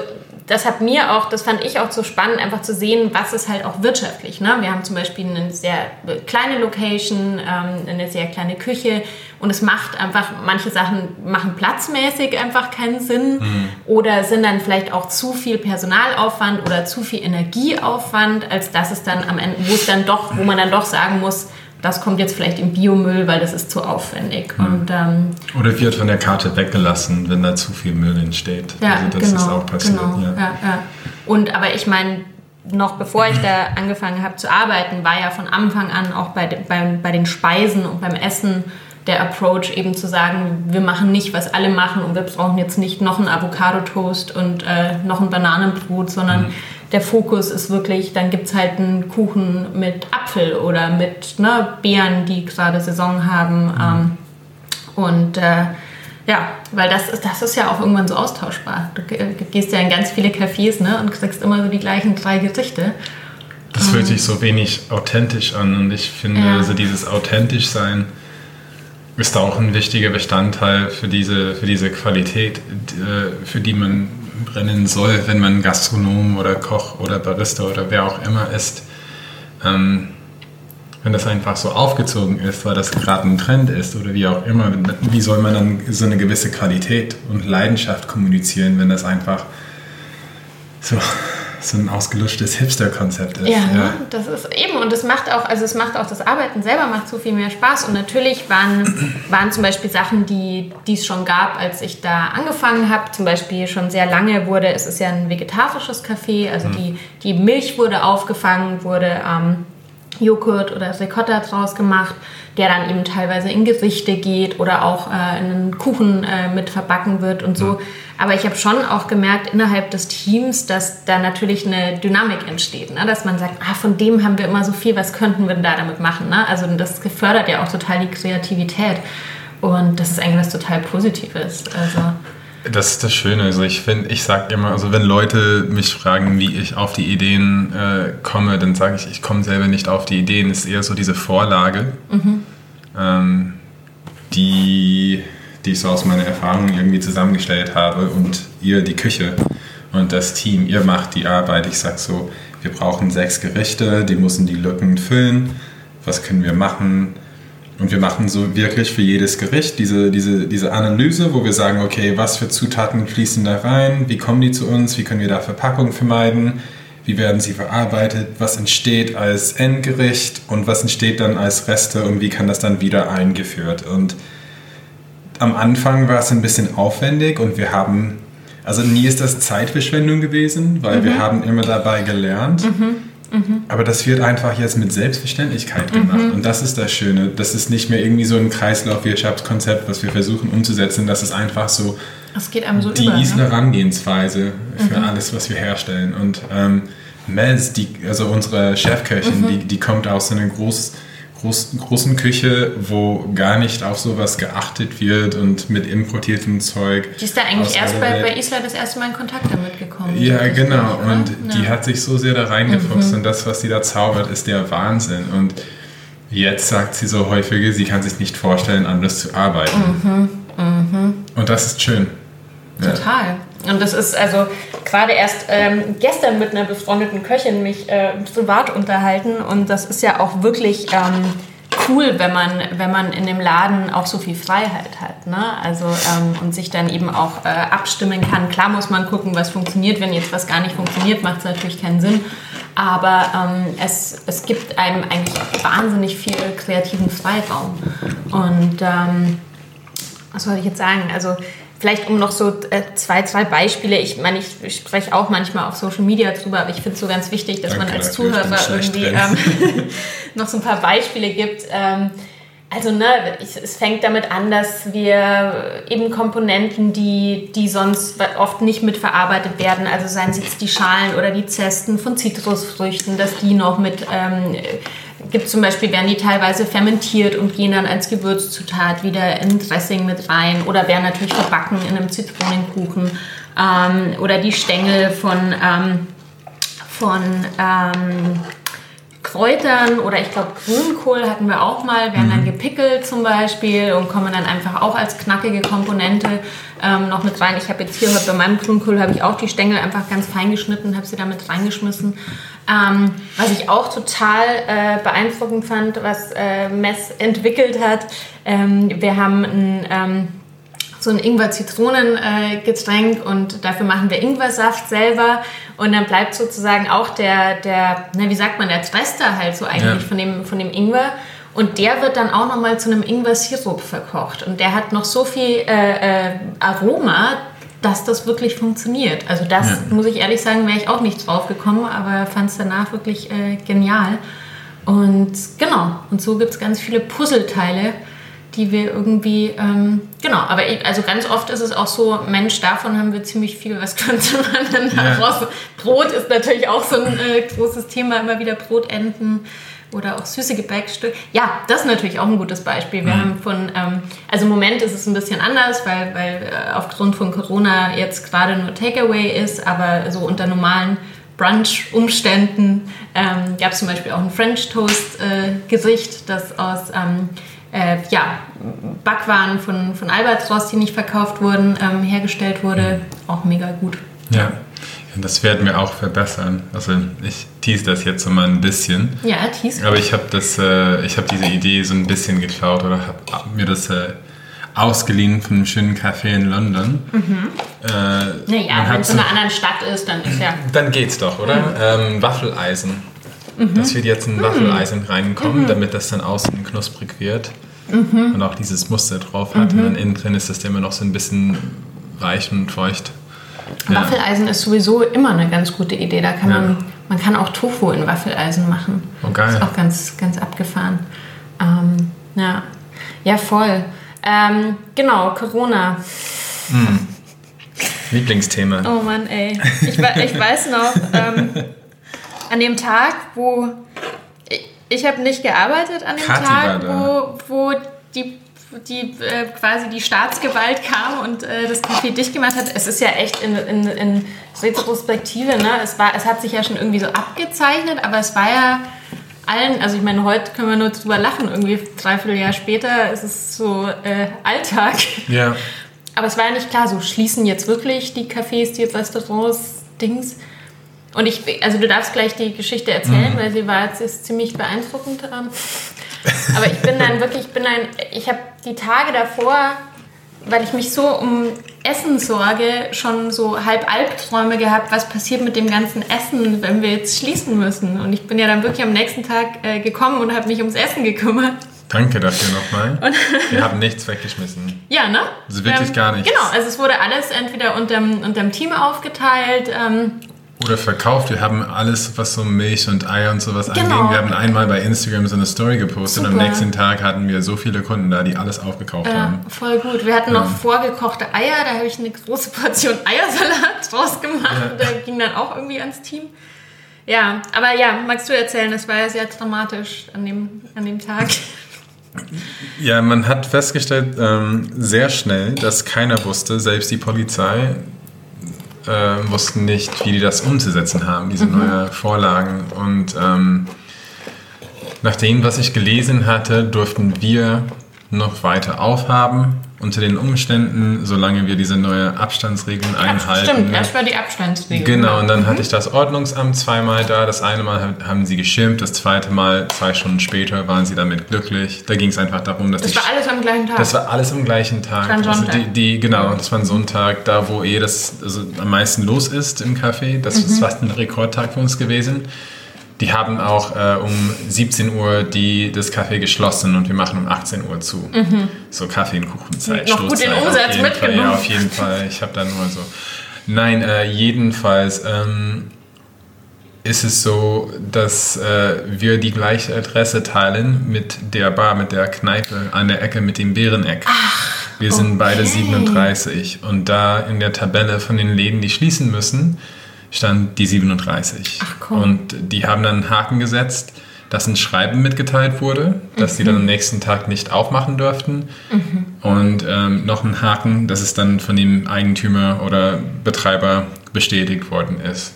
das hat mir auch, das fand ich auch so spannend, einfach zu sehen, was ist halt auch wirtschaftlich. Ne? Wir haben zum Beispiel eine sehr kleine Location, ähm, eine sehr kleine Küche und es macht einfach, manche Sachen machen platzmäßig einfach keinen Sinn mhm. oder sind dann vielleicht auch zu viel Personalaufwand oder zu viel Energieaufwand, als dass es dann am Ende, wo es dann doch, wo man dann doch sagen muss, das kommt jetzt vielleicht im Biomüll, weil das ist zu aufwendig. Mhm. Und, ähm, Oder wird von der Karte weggelassen, wenn da zu viel Müll entsteht. Ja, also das genau, ist auch passiert. Genau, ja. Ja, ja. Und aber ich meine, noch bevor ich da angefangen habe zu arbeiten, war ja von Anfang an auch bei, bei, bei den Speisen und beim Essen der Approach eben zu sagen, wir machen nicht, was alle machen und wir brauchen jetzt nicht noch einen Avocado-Toast und äh, noch ein Bananenbrot, sondern mhm der Fokus ist wirklich, dann gibt es halt einen Kuchen mit Apfel oder mit ne, Beeren, die gerade Saison haben. Mhm. Ähm, und äh, ja, weil das ist, das ist ja auch irgendwann so austauschbar. Du gehst ja in ganz viele Cafés ne, und kriegst immer so die gleichen drei Gerichte. Das fühlt sich so wenig authentisch an und ich finde, ja. also dieses authentisch sein ist auch ein wichtiger Bestandteil für diese, für diese Qualität, äh, für die man brennen soll, wenn man Gastronom oder Koch oder Barista oder wer auch immer ist. Ähm, wenn das einfach so aufgezogen ist, weil das gerade ein Trend ist oder wie auch immer, wie soll man dann so eine gewisse Qualität und Leidenschaft kommunizieren, wenn das einfach so so ein ausgelutschtes Hipster-Konzept ist. Ja, ja, das ist eben und es macht auch, also es macht auch das Arbeiten selber macht so viel mehr Spaß und natürlich waren, waren zum Beispiel Sachen, die, es schon gab, als ich da angefangen habe, zum Beispiel schon sehr lange wurde, es ist ja ein vegetarisches Café, also mhm. die, die Milch wurde aufgefangen, wurde ähm, Joghurt oder Ricotta draus gemacht, der dann eben teilweise in Gerichte geht oder auch äh, in einen Kuchen äh, mit verbacken wird und so. Mhm. Aber ich habe schon auch gemerkt innerhalb des Teams, dass da natürlich eine Dynamik entsteht. Ne? Dass man sagt, ah, von dem haben wir immer so viel, was könnten wir denn da damit machen? Ne? Also das fördert ja auch total die Kreativität. Und das ist eigentlich was total Positives. Also das ist das Schöne. Also ich finde, ich sage immer, also wenn Leute mich fragen, wie ich auf die Ideen äh, komme, dann sage ich, ich komme selber nicht auf die Ideen. Es ist eher so diese Vorlage, mhm. ähm, die die ich so aus meiner Erfahrung irgendwie zusammengestellt habe und ihr die Küche und das Team, ihr macht die Arbeit. Ich sage so, wir brauchen sechs Gerichte, die müssen die Lücken füllen. Was können wir machen? Und wir machen so wirklich für jedes Gericht diese, diese, diese Analyse, wo wir sagen, okay, was für Zutaten fließen da rein? Wie kommen die zu uns? Wie können wir da Verpackung vermeiden? Wie werden sie verarbeitet? Was entsteht als Endgericht? Und was entsteht dann als Reste? Und wie kann das dann wieder eingeführt? Und am Anfang war es ein bisschen aufwendig und wir haben, also nie ist das Zeitverschwendung gewesen, weil mhm. wir haben immer dabei gelernt. Mhm. Aber das wird einfach jetzt mit Selbstverständlichkeit gemacht. Und das ist das Schöne. Das ist nicht mehr irgendwie so ein Kreislaufwirtschaftskonzept, was wir versuchen umzusetzen. Das ist einfach so Es geht einem so die über. Ne? Herangehensweise für alles, was wir herstellen. Und ähm, Mez, die, also unsere Chefköchin, die, die kommt aus einer groß, groß, großen Küche, wo gar nicht auf sowas geachtet wird und mit importiertem Zeug. Die ist da eigentlich erst bei, bei Isla das erste Mal in Kontakt damit gekommen. Ja, genau. oder? Und die Ja. hat sich so sehr da reingefuchst und das, was sie da zaubert, ist der Wahnsinn. Und jetzt sagt sie so häufiger, sie kann sich nicht vorstellen, anders zu arbeiten. Und das ist schön. Ja. Und das ist also gerade erst ähm, gestern mit einer befreundeten Köchin mich äh, privat unterhalten und das ist ja auch wirklich ähm, cool, wenn man, wenn man in dem Laden auch so viel Freiheit hat. Ne? Also ähm, und sich dann eben auch äh, abstimmen kann. Klar muss man gucken, was funktioniert. Wenn jetzt was gar nicht funktioniert, macht es natürlich keinen Sinn. Aber ähm, es, es gibt einem eigentlich wahnsinnig viel kreativen Freiraum. Und ähm, was soll ich jetzt sagen? Also vielleicht um noch so äh, zwei, zwei Beispiele. Ich meine, ich, spreche auch manchmal auf Social Media drüber, aber ich finde es so ganz wichtig, dass man Danke als Zuhörer irgendwie ähm, noch so ein paar Beispiele gibt. Ähm, also ne, es fängt damit an, dass wir eben Komponenten, die, die sonst oft nicht mitverarbeitet werden, also seien es jetzt die Schalen oder die Zesten von Zitrusfrüchten, dass die noch mit, ähm, gibt zum Beispiel, werden die teilweise fermentiert und gehen dann als Gewürzzutat wieder in Dressing mit rein oder werden natürlich verbacken in einem Zitronenkuchen ähm, oder die Stängel von, ähm, von ähm, Kräutern oder ich glaube Grünkohl hatten wir auch mal, werden dann gepickelt zum Beispiel und kommen dann einfach auch als knackige Komponente ähm, noch mit rein. Ich habe jetzt hier heute bei meinem Grünkohl habe ich auch die Stängel einfach ganz fein geschnitten, habe sie damit reingeschmissen. Ähm, was ich auch total äh, beeindruckend fand, was äh, Mess entwickelt hat, ähm, wir haben ein ähm, so ein Ingwer-Zitronen-Getränk und dafür machen wir Ingwersaft selber und dann bleibt sozusagen auch der, der na, wie sagt man, der Trester halt so eigentlich Ja. von, dem, von dem Ingwer und der wird dann auch nochmal zu einem Ingwer-Sirup verkocht und der hat noch so viel äh, äh, Aroma, dass das wirklich funktioniert. Also das, Ja. muss ich ehrlich sagen, wäre ich auch nicht drauf gekommen, aber fand es danach wirklich äh, genial. Und genau, und so gibt es ganz viele Puzzleteile, die wir irgendwie, ähm, genau, aber also ganz oft ist es auch so, Mensch, davon haben wir ziemlich viel, was könnte man denn Ja. daraus? Brot ist natürlich auch so ein äh, großes Thema, immer wieder Brotenden oder auch süße Gebäckstücke. Ja, das ist natürlich auch ein gutes Beispiel. Wir haben von, ähm, also im Moment ist es ein bisschen anders, weil, weil äh, aufgrund von Corona jetzt gerade nur Takeaway ist, aber so unter normalen Brunch-Umständen ähm, gab es zum Beispiel auch ein French Toast-Gericht, das aus ähm, äh, ja, Backwaren von, von Albatros, die nicht verkauft wurden, ähm, hergestellt wurde. Auch mega gut. Ja. Das werden wir auch verbessern. Also ich tease das jetzt so mal ein bisschen. Ja, Tees. Aber ich habe das, äh, ich habe diese Idee so ein bisschen geklaut oder habe mir das äh, ausgeliehen von einem schönen Café in London. Äh, Naja, wenn es in einer anderen Stadt ist, dann ist ja. Dann geht's doch, oder? Ähm, Waffeleisen. Mhm. Das wird jetzt ein Waffeleisen reinkommen, damit das dann außen knusprig wird Mhm. und auch dieses Muster drauf hat. Und dann innen drin ist das immer noch so ein bisschen weich und feucht. Ja. Waffeleisen ist sowieso immer eine ganz gute Idee. Da kann Ja. man, man kann auch Tofu in Waffeleisen machen. Oh, geil. Ist auch ganz, ganz abgefahren. Ähm, ja. ja, voll. Ähm, genau, Corona. Lieblingsthema. Oh Mann, ey. Ich, ich weiß noch, ähm, an dem Tag, wo ich, ich habe nicht gearbeitet, an dem Kathi Tag, wo, wo die, die äh, quasi die Staatsgewalt kam und äh, das Café dicht gemacht hat. Es ist ja echt in, in, in Retrospektive, ne? Es, war, es hat sich ja schon irgendwie so abgezeichnet, aber es war ja allen, also ich meine, heute können wir nur drüber lachen, irgendwie dreiviertel Jahr später ist es so äh, Alltag. Ja. Aber es war ja nicht klar, so schließen jetzt wirklich die Cafés, die Restaurants, Dings. Und ich, also du darfst gleich die Geschichte erzählen, weil sie war jetzt ist ziemlich beeindruckend. ähm. Aber ich bin dann wirklich, ich bin dann, ich habe die Tage davor, weil ich mich so um Essen sorge, schon so halb Albträume gehabt, was passiert mit dem ganzen Essen, wenn wir jetzt schließen müssen. Und ich bin ja dann wirklich am nächsten Tag äh, gekommen und habe mich ums Essen gekümmert. Danke dafür nochmal. Wir haben nichts weggeschmissen. Ja, ne? Also wirklich gar nichts. Genau, also es wurde alles entweder unterm, unterm Team aufgeteilt ähm, Oder verkauft. Wir haben alles, was so Milch und Eier und sowas Genau. angeht. Wir haben einmal bei Instagram so eine Story gepostet und am Super. nächsten Tag hatten wir so viele Kunden da, die alles aufgekauft Ja, haben. voll gut. Wir hatten noch vorgekochte Eier, da habe ich eine große Portion Eiersalat draus gemacht. Ja. Der ging dann auch irgendwie ans Team. Ja, aber ja, magst du erzählen, das war ja sehr dramatisch an dem, an dem Tag. Ja, man hat festgestellt ähm, sehr schnell, dass keiner wusste, selbst die Polizei äh, wussten nicht, wie die das umzusetzen haben, diese neuen Vorlagen. Und ähm, nach dem, was ich gelesen hatte, durften wir noch weiter aufhaben unter den Umständen, solange wir diese neue Abstandsregeln einhalten. Stimmt, erst war die Abstandsregel. Genau, und dann hatte ich das Ordnungsamt zweimal da. Das eine Mal hab- haben sie geschirmt, das zweite Mal, zwei Stunden später, waren sie damit glücklich. Da ging es einfach darum, dass Das die war alles am gleichen Tag. das war alles am gleichen Tag. Das war ein also Sonntag. die, die, genau, das war ein Sonntag, da wo eh das also am meisten los ist im Café. Das Mhm. fast ein Rekordtag für uns gewesen. Die haben auch äh, um 17 Uhr die, das Café geschlossen und wir machen um 18 Uhr zu. So Kaffee- und Kuchenzeit. Mhm. Noch gut den Umsatz jeden Fall. mitgenommen. Ja, auf jeden Fall. Ich habe da nur so. Nein, äh, jedenfalls ähm, ist es so, dass äh, wir die gleiche Adresse teilen mit der Bar, mit der Kneipe an der Ecke mit dem Bäreneck. wir sind beide 37 und da in der Tabelle von den Läden, die schließen müssen, stand die 37. Ach, komm. Und die haben dann einen Haken gesetzt, dass ein Schreiben mitgeteilt wurde, dass sie dann am nächsten Tag nicht aufmachen dürften. Und ähm, noch ein Haken, dass es dann von dem Eigentümer oder Betreiber bestätigt worden ist.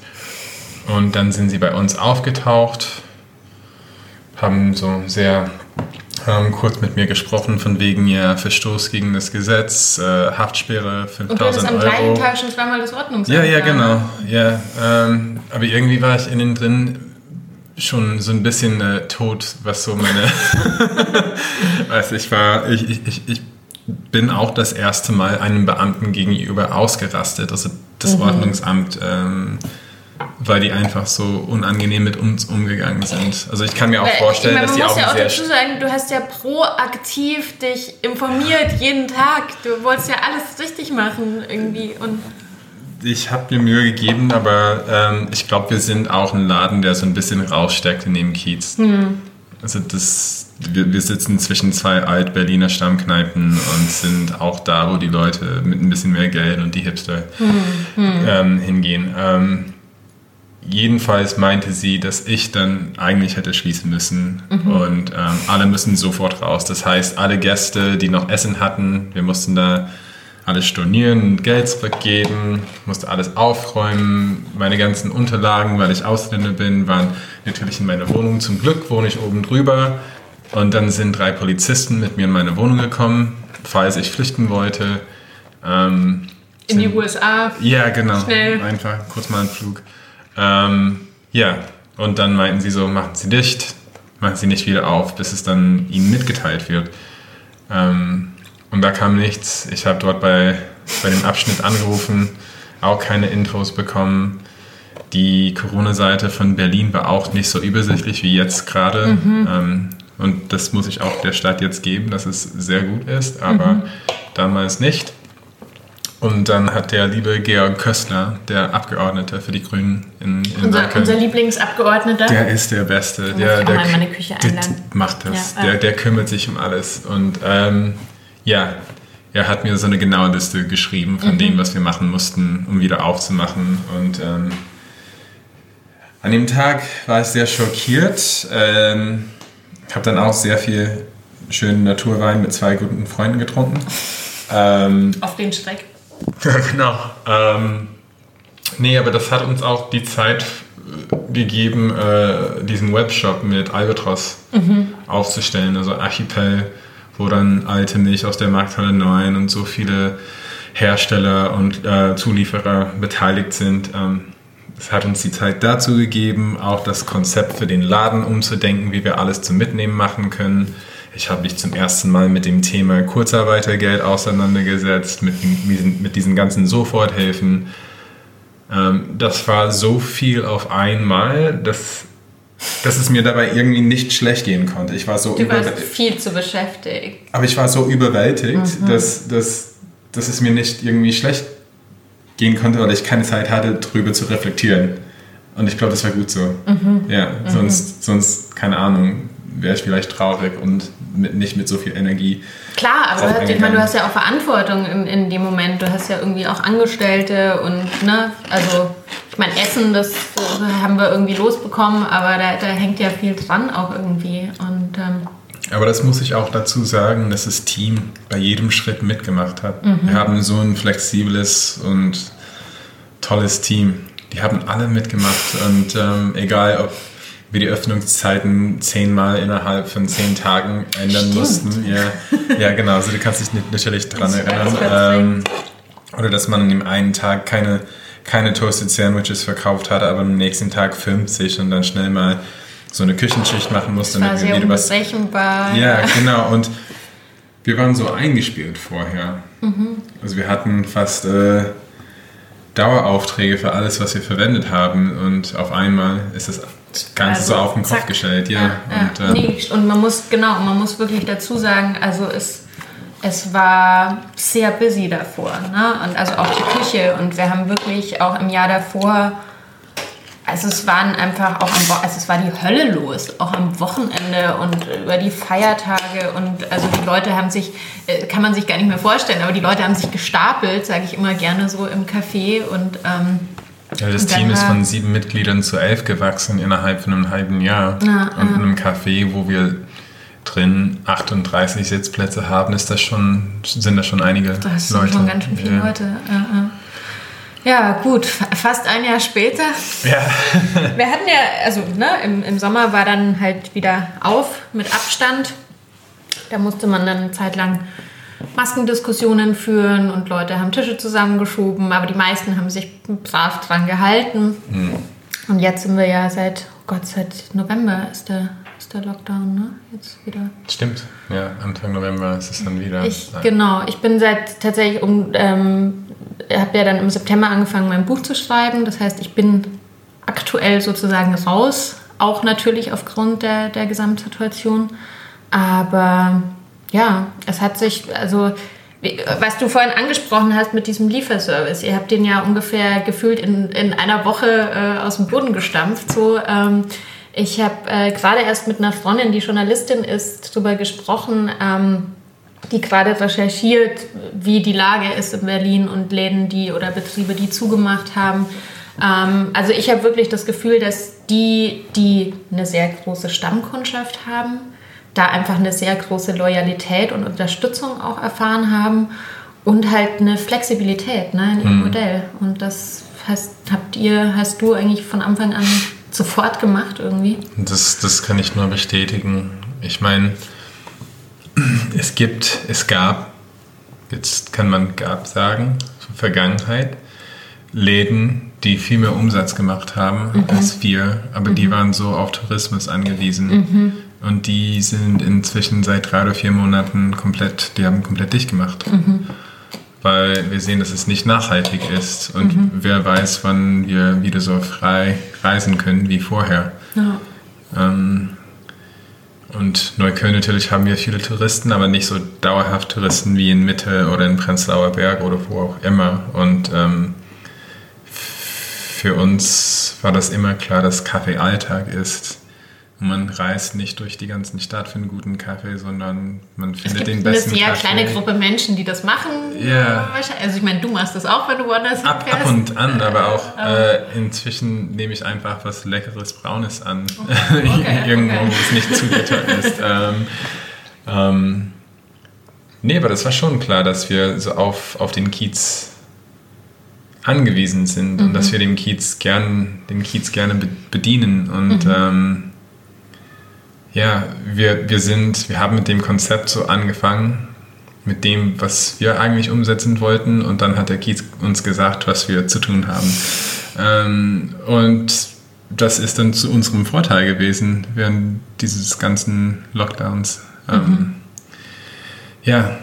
Und dann sind sie bei uns aufgetaucht, haben so sehr ähm, kurz mit mir gesprochen, von wegen ja Verstoß gegen das Gesetz, äh, Haftsperre, und du 5000 am Euro. gleichen Tag schon zweimal das Ordnungsamt. Ja, ja, genau. Ja, ähm, aber irgendwie war ich innen drin schon so ein bisschen äh, tot, was so meine. weiß ich war, ich, ich, ich, ich bin auch das erste Mal einem Beamten gegenüber ausgerastet, also das Mhm. Ordnungsamt, ähm, weil die einfach so unangenehm mit uns umgegangen sind. Also ich kann mir auch Weil, vorstellen, ich meine, dass die man auch muss ja auch dazu sagen, du hast ja proaktiv dich informiert jeden Tag. Du wolltest ja alles richtig machen irgendwie. Und Ich habe mir Mühe gegeben, aber ähm, ich glaube, wir sind auch ein Laden, der so ein bisschen raussteckt in dem Kiez. Also das, wir, wir sitzen zwischen zwei Alt-Berliner Stammkneipen und sind auch da, wo die Leute mit ein bisschen mehr Geld und die Hipster ähm, hingehen. Ähm, jedenfalls meinte sie, dass ich dann eigentlich hätte schließen müssen und ähm, alle müssen sofort raus. Das heißt, alle Gäste, die noch Essen hatten, wir mussten da alles stornieren, Geld zurückgeben, musste alles aufräumen. Meine ganzen Unterlagen, weil ich Ausländer bin, waren natürlich in meiner Wohnung. Zum Glück wohne ich oben drüber. Und dann sind drei Polizisten mit mir in meine Wohnung gekommen, falls ich flüchten wollte. Ähm, in die USA. ja, genau. Schnell. Einfach kurz mal einen Flug. Ähm, ja, und dann meinten sie so, machen Sie dicht, machen Sie nicht wieder auf, bis es dann Ihnen mitgeteilt wird. Ähm, und da kam nichts. Ich habe dort bei, bei dem Abschnitt angerufen, auch keine Infos bekommen. Die Corona-Seite von Berlin war auch nicht so übersichtlich wie jetzt gerade. Ähm, und das muss ich auch der Stadt jetzt geben, dass es sehr gut ist, aber damals nicht. Und dann hat der liebe Georg Köstler, der Abgeordnete für die Grünen in, in Unser, Neukölln, unser Lieblingsabgeordneter. der ist der Beste. Der, der, der macht das. Ja, der, der kümmert sich um alles. Und ähm, ja, er hat mir so eine genaue Liste geschrieben von Mhm. dem, was wir machen mussten, um wieder aufzumachen. Und ähm, an dem Tag war ich sehr schockiert. Ähm, habe dann auch sehr viel schönen Naturwein mit zwei guten Freunden getrunken. Ähm, Auf den Streck. ja, genau. Ähm, nee, aber das hat uns auch die Zeit äh, gegeben, äh, diesen Webshop mit Albatros aufzustellen, also Archipel, wo dann alte Milch aus der Markthalle 9 und so viele Hersteller und äh, Zulieferer beteiligt sind. Ähm, es hat uns die Zeit dazu gegeben, auch das Konzept für den Laden umzudenken, wie wir alles zum Mitnehmen machen können. Ich habe mich zum ersten Mal mit dem Thema Kurzarbeitergeld auseinandergesetzt, mit, diesen- mit diesen ganzen Soforthilfen. Ähm, das war so viel auf einmal, dass, dass es mir dabei irgendwie nicht schlecht gehen konnte. Ich war so Du warst viel zu beschäftigt. Aber ich war so überwältigt, dass, dass, dass es mir nicht irgendwie schlecht gehen konnte, weil ich keine Zeit hatte, drüber zu reflektieren. Und ich glaube, das war gut so. Ja, sonst, sonst, keine Ahnung, wäre ich vielleicht traurig und mit, nicht mit so viel Energie. Klar, aber hast, ich meine, du hast ja auch Verantwortung in, in dem Moment. Du hast ja irgendwie auch Angestellte und, ne, also, ich meine, Essen, das äh, haben wir irgendwie losbekommen, aber da, da hängt ja viel dran auch irgendwie. Und, ähm, Aber das muss ich auch dazu sagen, dass das Team bei jedem Schritt mitgemacht hat. Wir haben so ein flexibles und tolles Team. Die haben alle mitgemacht und ähm, egal, ob wir die Öffnungszeiten zehnmal innerhalb von zehn Tagen ändern Stimmt. mussten. Ja, ja, genau. Also du kannst dich nicht- natürlich dran Das erinnern. Ähm, oder dass man an dem einen Tag keine, keine Toasted Sandwiches verkauft hat, aber am nächsten Tag 50 und dann schnell mal so eine Küchenschicht machen musste, war damit sehr wieder was ja, genau. Und wir waren so eingespielt vorher. Mhm. Also wir hatten fast äh, Daueraufträge für alles, was wir verwendet haben. Und auf einmal ist das Ganze Also, so auf den Kopf zack. gestellt. Ja. Ja, Und, ja. äh, nee, und man muss, genau, man muss wirklich dazu sagen, also es, es war sehr busy davor. Ne? Und also auch die Küche. Und wir haben wirklich auch im Jahr davor, also es waren einfach auch am also es war die Hölle los, auch am Wochenende und über die Feiertage. Und also die Leute haben sich, äh, kann man sich gar nicht mehr vorstellen, aber die Leute haben sich gestapelt, sage ich immer gerne so im Café. Und ähm, ja, das Team ist von sieben Mitgliedern zu elf gewachsen innerhalb von einem halben Jahr. Ja, und in einem Café, wo wir drin 38 Sitzplätze haben, ist das schon, sind das schon einige Das sind Leute. schon ganz schön viele ja. Leute. Ja, ja. ja, gut, fa- fast ein Jahr später. Ja. Wir hatten ja, also ne, im, im Sommer war dann halt wieder auf mit Abstand. Da musste man dann eine Zeit lang Maskendiskussionen führen und Leute haben Tische zusammengeschoben, aber die meisten haben sich brav dran gehalten. Und jetzt sind wir ja seit, oh Gott, seit November ist der, ist der Lockdown, ne? Jetzt wieder. Stimmt. Ja, Anfang November ist es dann wieder. Ich, genau, ich bin seit tatsächlich um, ähm, habe ja dann im September angefangen, mein Buch zu schreiben. Das heißt, ich bin aktuell sozusagen raus, auch natürlich aufgrund der, der Gesamtsituation. Aber ja, es hat sich, also was du vorhin angesprochen hast mit diesem Lieferservice, ihr habt den ja ungefähr gefühlt in, in einer Woche äh, aus dem Boden gestampft. So, ähm, ich habe äh, gerade erst mit einer Freundin, die Journalistin ist, darüber gesprochen, ähm, die gerade recherchiert, wie die Lage ist in Berlin und Läden, die oder Betriebe, die zugemacht haben. Ähm, also ich habe wirklich das Gefühl, dass die, die eine sehr große Stammkundschaft haben, da einfach eine sehr große Loyalität und Unterstützung auch erfahren haben und halt eine Flexibilität ne, in ihrem Modell. Und das hast, habt ihr, hast du eigentlich von Anfang an sofort gemacht irgendwie? Das, das kann ich nur bestätigen. Ich meine, es gibt, es gab, jetzt kann man gab sagen, Vergangenheit, Läden, die viel mehr Umsatz gemacht haben als wir, aber die waren so auf Tourismus angewiesen. Und die sind inzwischen seit drei oder vier Monaten komplett, die haben komplett dicht gemacht. Weil wir sehen, dass es nicht nachhaltig ist. Und wer weiß, wann wir wieder so frei reisen können wie vorher. Ja. Ähm, und Neukölln natürlich haben wir viele Touristen, aber nicht so dauerhaft Touristen wie in Mitte oder in Prenzlauer Berg oder wo auch immer. Und ähm, für uns war das immer klar, dass Kaffee Alltag ist. Und man reist nicht durch die ganze Stadt für einen guten Kaffee, sondern man Es findet gibt den eine besten sehr Kaffee. kleine Gruppe Menschen, die das machen. Ja. Also ich meine, du machst das auch, wenn du woanders Ab, ab und an, aber auch äh, inzwischen nehme ich einfach was Leckeres Braunes an. okay, Irgendwo, okay. wo es nicht zugetan ist. Ähm, ähm, nee, aber das war schon klar, dass wir so auf, auf den Kiez angewiesen sind und Mhm. dass wir den Kiez, gern, den Kiez gerne be bedienen. Und Mhm. ähm, ja, wir, wir sind, wir haben mit dem Konzept so angefangen, mit dem, was wir eigentlich umsetzen wollten. Und dann hat der Kiez uns gesagt, was wir zu tun haben. Ähm, und das ist dann zu unserem Vorteil gewesen während dieses ganzen Lockdowns. Ähm, ja,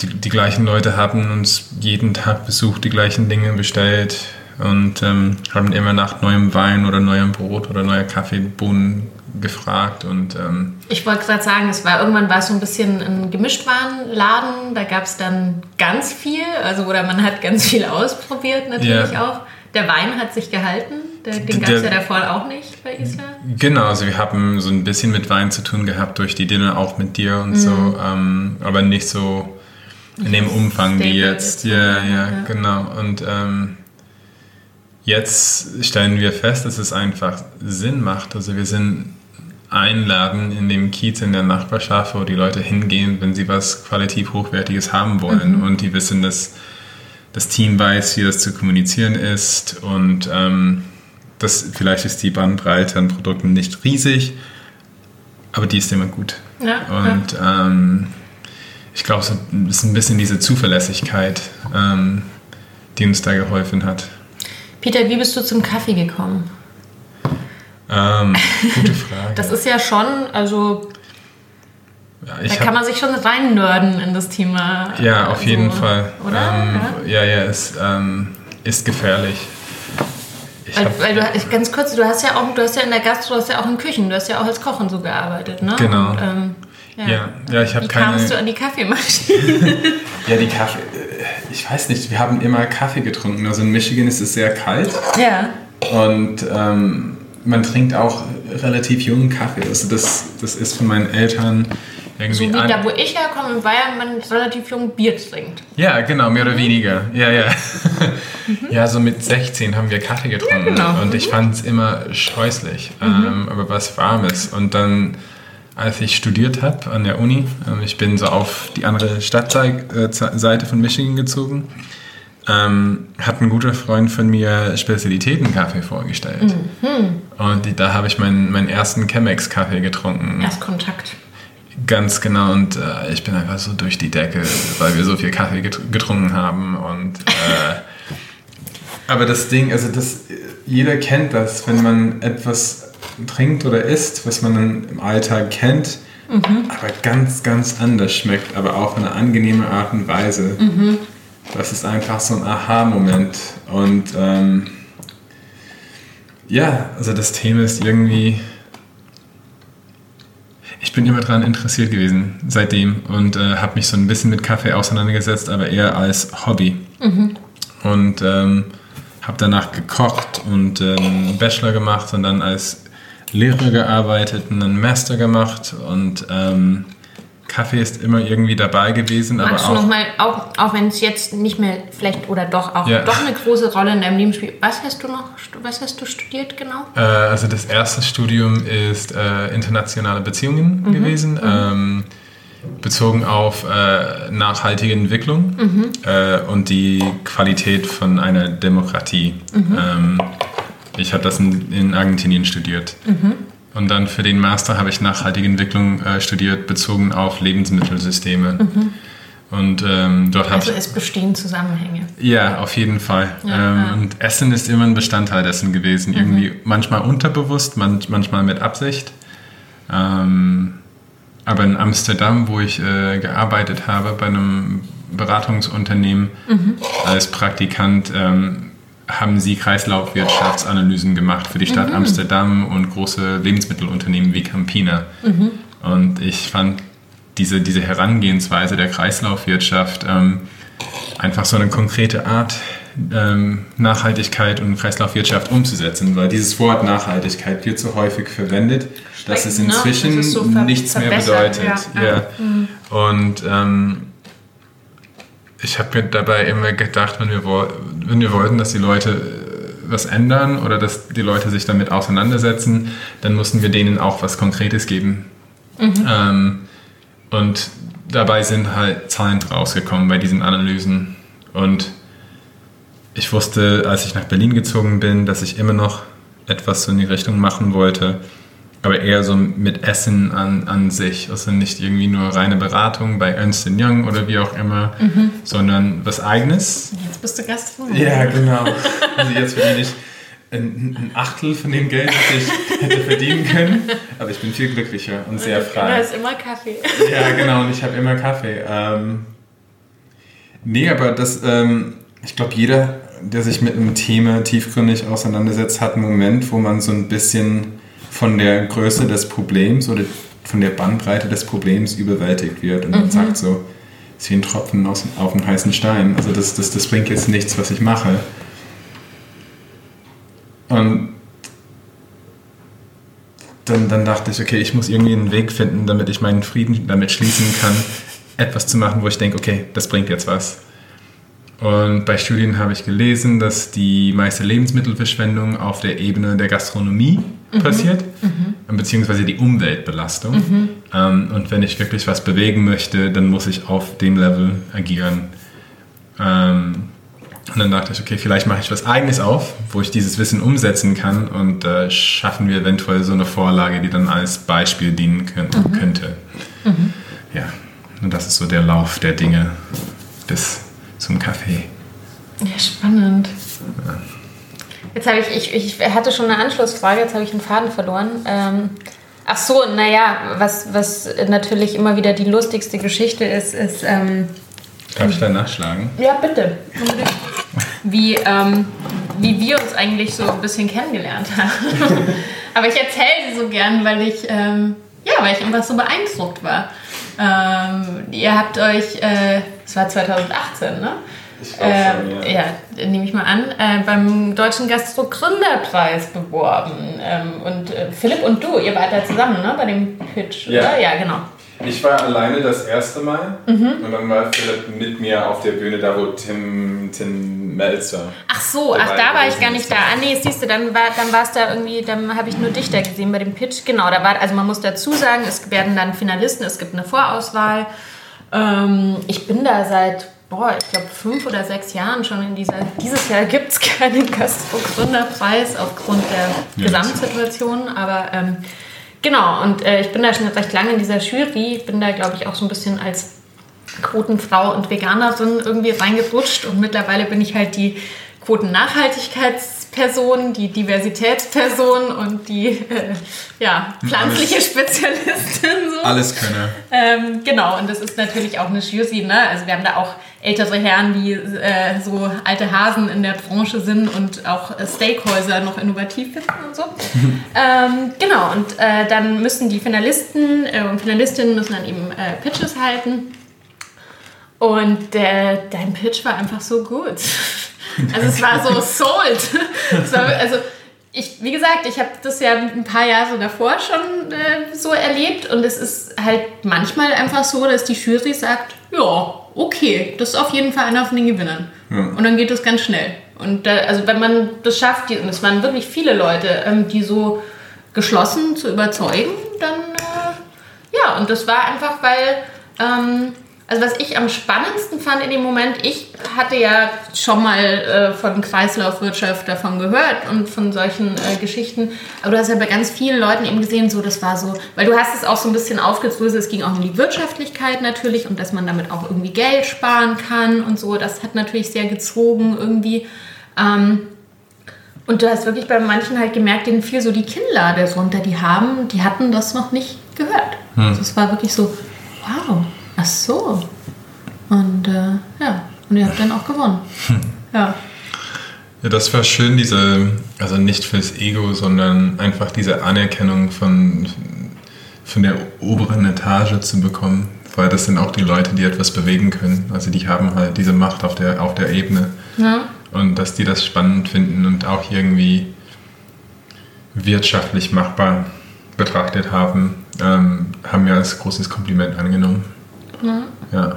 die, die gleichen Leute haben uns jeden Tag besucht, die gleichen Dinge bestellt und ähm, haben immer nach neuem Wein oder neuem Brot oder neuer Kaffeebohnen gefragt und ähm, Ich wollte gerade sagen, es war irgendwann war es so ein bisschen ein Gemischtwarenladen. Da gab es dann ganz viel, also oder man hat ganz viel ausprobiert natürlich Ja. auch. Der Wein hat sich gehalten. Den gab es ja davor auch nicht bei Isla. Genau, also wir haben so ein bisschen mit Wein zu tun gehabt durch die Dinner auch mit dir und mhm. so, ähm, aber nicht so in dem Umfang wie jetzt. Ja, ja, ja, genau. Und ähm, jetzt stellen wir fest, dass es einfach Sinn macht. Also wir sind ein Laden in dem Kiez in der Nachbarschaft, wo die Leute hingehen, wenn sie was qualitativ Hochwertiges haben wollen. Mhm. Und die wissen, dass das Team weiß, wie das zu kommunizieren ist. Und ähm, das, vielleicht ist die Bandbreite an Produkten nicht riesig, aber die ist immer gut. Ja, und ja. Ähm, ich glaube, es ist ein bisschen diese Zuverlässigkeit, ähm, die uns da geholfen hat. Peter, wie bist du zum Kaffee gekommen? Ähm, gute Frage. das ist ja schon, also ja, da kann man sich schon rein nörden in das Thema. Ja, auf also, jeden Fall. Oder? Ähm, ja, ja, es ähm, ist gefährlich. Weil, weil, du, ganz kurz, du hast ja auch, du hast ja in der Gastro, du hast ja auch in Küchen, du hast ja auch als Kochen so gearbeitet, ne? Genau. Und, ähm, ja. ja. ja, ich habe keine. Kamst du an die Kaffeemaschine? ja, die Kaffee. Äh, ich weiß nicht, wir haben immer Kaffee getrunken. Also in Michigan ist es sehr kalt. Ja. Und ähm, man trinkt auch relativ jungen Kaffee. Also das, das ist von meinen Eltern irgendwie. So wie da, wo ich herkomme, in Bayern, man relativ jung Bier trinkt. Ja, genau, mehr oder mhm. weniger. Ja, ja. Mhm. Ja, so mit 16 haben wir Kaffee getrunken. Ja, genau. Und ich fand es immer scheußlich, mhm. ähm, aber was Warmes. Und dann, als ich studiert habe an der Uni, äh, ich bin so auf die andere Stadtseite von Michigan gezogen ähm, hat ein guter Freund von mir Spezialitätenkaffee vorgestellt. Mhm. Und die, da habe ich meinen, meinen ersten Chemex-Kaffee getrunken. Erst Kontakt. Ganz genau. Und äh, ich bin einfach so durch die Decke, weil wir so viel Kaffee getrunken haben. Und, äh, aber das Ding, also das, jeder kennt das, wenn man etwas trinkt oder isst, was man dann im Alltag kennt, mhm. aber ganz, ganz anders schmeckt, aber auch in einer angenehmen Art und Weise. Mhm das ist einfach so ein Aha-Moment. Und ähm, ja, also das Thema ist irgendwie. Ich bin immer daran interessiert gewesen seitdem und äh, habe mich so ein bisschen mit Kaffee auseinandergesetzt, aber eher als Hobby. Mhm. Und ähm, habe danach gekocht und ähm, Bachelor gemacht und dann als Lehrer gearbeitet und einen Master gemacht und ähm, Kaffee ist immer irgendwie dabei gewesen. Magst aber du nochmal, auch, auch wenn es jetzt nicht mehr vielleicht oder doch auch ja. doch eine große Rolle in deinem Leben spielt, was hast du noch, was hast du studiert genau? Äh, also das erste Studium ist äh, internationale Beziehungen mhm. gewesen. Mhm. Ähm, bezogen auf äh, nachhaltige Entwicklung mhm. Äh, und die Qualität von einer Demokratie. Mhm. Ähm, ich habe das in, in, Argentinien studiert. Mhm. Und dann für den Master habe ich nachhaltige Entwicklung äh, studiert, bezogen auf Lebensmittelsysteme. Mhm. Und ähm, dort also es bestehen Zusammenhänge. Ja, auf jeden Fall. Ja, ähm, ja. Und Essen ist immer ein Bestandteil dessen gewesen. Mhm. Irgendwie manchmal unterbewusst, man, manchmal mit Absicht. Ähm, aber in Amsterdam, wo ich äh, gearbeitet habe, bei einem Beratungsunternehmen mhm. als Praktikant, ähm, haben sie Kreislaufwirtschaftsanalysen gemacht für die Stadt mhm. Amsterdam und große Lebensmittelunternehmen wie Campina. Mhm. Und ich fand diese, diese Herangehensweise der Kreislaufwirtschaft ähm, einfach so eine konkrete Art, ähm, Nachhaltigkeit und Kreislaufwirtschaft umzusetzen, weil dieses Wort Nachhaltigkeit wird so häufig verwendet, dass es inzwischen ne? das so nichts mehr bedeutet. Ja. ja. Mhm. Und ähm, ich habe mir dabei immer gedacht, wenn wir, wenn wir wollten, dass die Leute äh, was ändern oder dass die Leute sich damit auseinandersetzen, dann mussten wir denen auch was Konkretes geben. Mhm. Ähm, und dabei sind halt Zahlen rausgekommen bei diesen Analysen. Und ich wusste, als ich nach Berlin gezogen bin, dass ich immer noch etwas in die Richtung machen wollte aber eher so mit Essen an, an sich. Also nicht irgendwie nur reine Beratung bei Ernst Young oder wie auch immer, mhm. sondern was Eigenes. Jetzt bist du Gastronom. Ja, genau. Also jetzt verdiene ich ein, ein Achtel von dem Geld, das ich hätte verdienen können. Aber ich bin viel glücklicher und sehr frei. Du hast immer Kaffee. Ja, genau. Und ich habe immer Kaffee. Ähm, nee, aber das, ähm, ich glaube, jeder, der sich mit einem Thema tiefgründig auseinandersetzt, hat einen Moment, wo man so ein bisschen von der Größe des Problems oder von der Bandbreite des Problems überwältigt wird und mhm. man sagt so, zehn Tropfen aus, auf einen heißen Stein. Also das, das, das bringt jetzt nichts, was ich mache. Und dann, dann dachte ich, okay, ich muss irgendwie einen Weg finden, damit ich meinen Frieden damit schließen kann, etwas zu machen, wo ich denke, okay, das bringt jetzt was. Und bei Studien habe ich gelesen, dass die meiste Lebensmittelverschwendung auf der Ebene der Gastronomie mhm. passiert, mhm. beziehungsweise die Umweltbelastung. Mhm. Ähm, und wenn ich wirklich was bewegen möchte, dann muss ich auf dem Level agieren. Ähm, und dann dachte ich, okay, vielleicht mache ich was Eigenes auf, wo ich dieses Wissen umsetzen kann und äh, schaffen wir eventuell so eine Vorlage, die dann als Beispiel dienen mhm. könnte. Mhm. Ja, und das ist so der Lauf der Dinge bis zum Kaffee. Ja, spannend. Ja. Jetzt habe ich, ich, ich hatte schon eine Anschlussfrage, jetzt habe ich einen Faden verloren. Ähm, ach so, naja, was, was natürlich immer wieder die lustigste Geschichte ist, ist. Ähm, Darf ich da nachschlagen? Ja, bitte. Wie, ähm, wie wir uns eigentlich so ein bisschen kennengelernt haben. Aber ich erzähle sie so gern, weil ich, ähm, ja, weil ich einfach so beeindruckt war. Ähm, ihr habt euch, äh, es war 2018, ne? Ich glaube schon, ähm, ja. Ja, nehme ich mal an, äh, beim Deutschen Gastro-Gründerpreis beworben. Ähm, und äh, Philipp und du, ihr wart da zusammen, ne? Bei dem Pitch, ja. oder? Ja, genau. Ich war alleine das erste Mal mhm. und dann war Philipp mit mir auf der Bühne, da wo Tim, Tim Melzer. Ach so, ach da war ich gar nicht da. Ah nee, siehst du, dann war dann war es da irgendwie, dann habe ich nur dich da gesehen bei dem Pitch. Genau, da war, also man muss dazu sagen, es werden dann Finalisten, es gibt eine Vorauswahl. Ähm, ich bin da seit boah, ich glaube, fünf oder sechs Jahren schon in dieser. Dieses Jahr gibt es keinen Gastro-Gründerpreis aufgrund der Gesamtsituation, aber ähm, Genau, und äh, ich bin da schon recht lange in dieser Jury. Ich bin da, glaube ich, auch so ein bisschen als Quotenfrau und Veganerin irgendwie reingerutscht. Und mittlerweile bin ich halt die Quotennachhaltigkeitsperson, die Diversitätsperson und die äh, ja, pflanzliche alles, Spezialistin. So. Alles könne. Ähm, genau, und das ist natürlich auch eine Jury. Ne? Also wir haben da auch ältere Herren, die äh, so alte Hasen in der Branche sind und auch äh, Steakhäuser noch innovativ finden und so. ähm, genau, und äh, dann müssen die Finalisten äh, und Finalistinnen müssen dann eben äh, Pitches halten. Und dein Pitch war einfach so gut. Also es war so sold. war, also ich, wie gesagt, ich habe das ja ein paar Jahre davor schon äh, so erlebt und es ist halt manchmal einfach so, dass die Jury sagt, ja, okay, das ist auf jeden Fall einer von den Gewinnern. Ja. Und dann geht das ganz schnell. Und da, also wenn man das schafft, die, und es waren wirklich viele Leute, ähm, die so geschlossen zu überzeugen, dann äh, ja, und das war einfach, weil ähm, also was ich am spannendsten fand in dem Moment, ich hatte ja schon mal äh, von Kreislaufwirtschaft davon gehört und von solchen äh, Geschichten, aber du hast ja bei ganz vielen Leuten eben gesehen, so das war so, weil du hast es auch so ein bisschen aufgedröselt, es ging auch um die Wirtschaftlichkeit natürlich und dass man damit auch irgendwie Geld sparen kann und so, das hat natürlich sehr gezogen irgendwie. Ähm, und du hast wirklich bei manchen halt gemerkt, denen fiel so die Kinnlade runter, die haben, die hatten das noch nicht gehört. Hm. Also es war wirklich so, wow, Ach so. Und äh, ja, und ihr habt dann auch gewonnen. Hm. Ja. Ja, das war schön, diese, also nicht fürs Ego, sondern einfach diese Anerkennung von, von der oberen Etage zu bekommen. Weil das sind auch die Leute, die etwas bewegen können. Also die haben halt diese Macht auf der, auf der Ebene. Ja. Und dass die das spannend finden und auch irgendwie wirtschaftlich machbar betrachtet haben, ähm, haben wir als großes Kompliment angenommen. Ja. ja.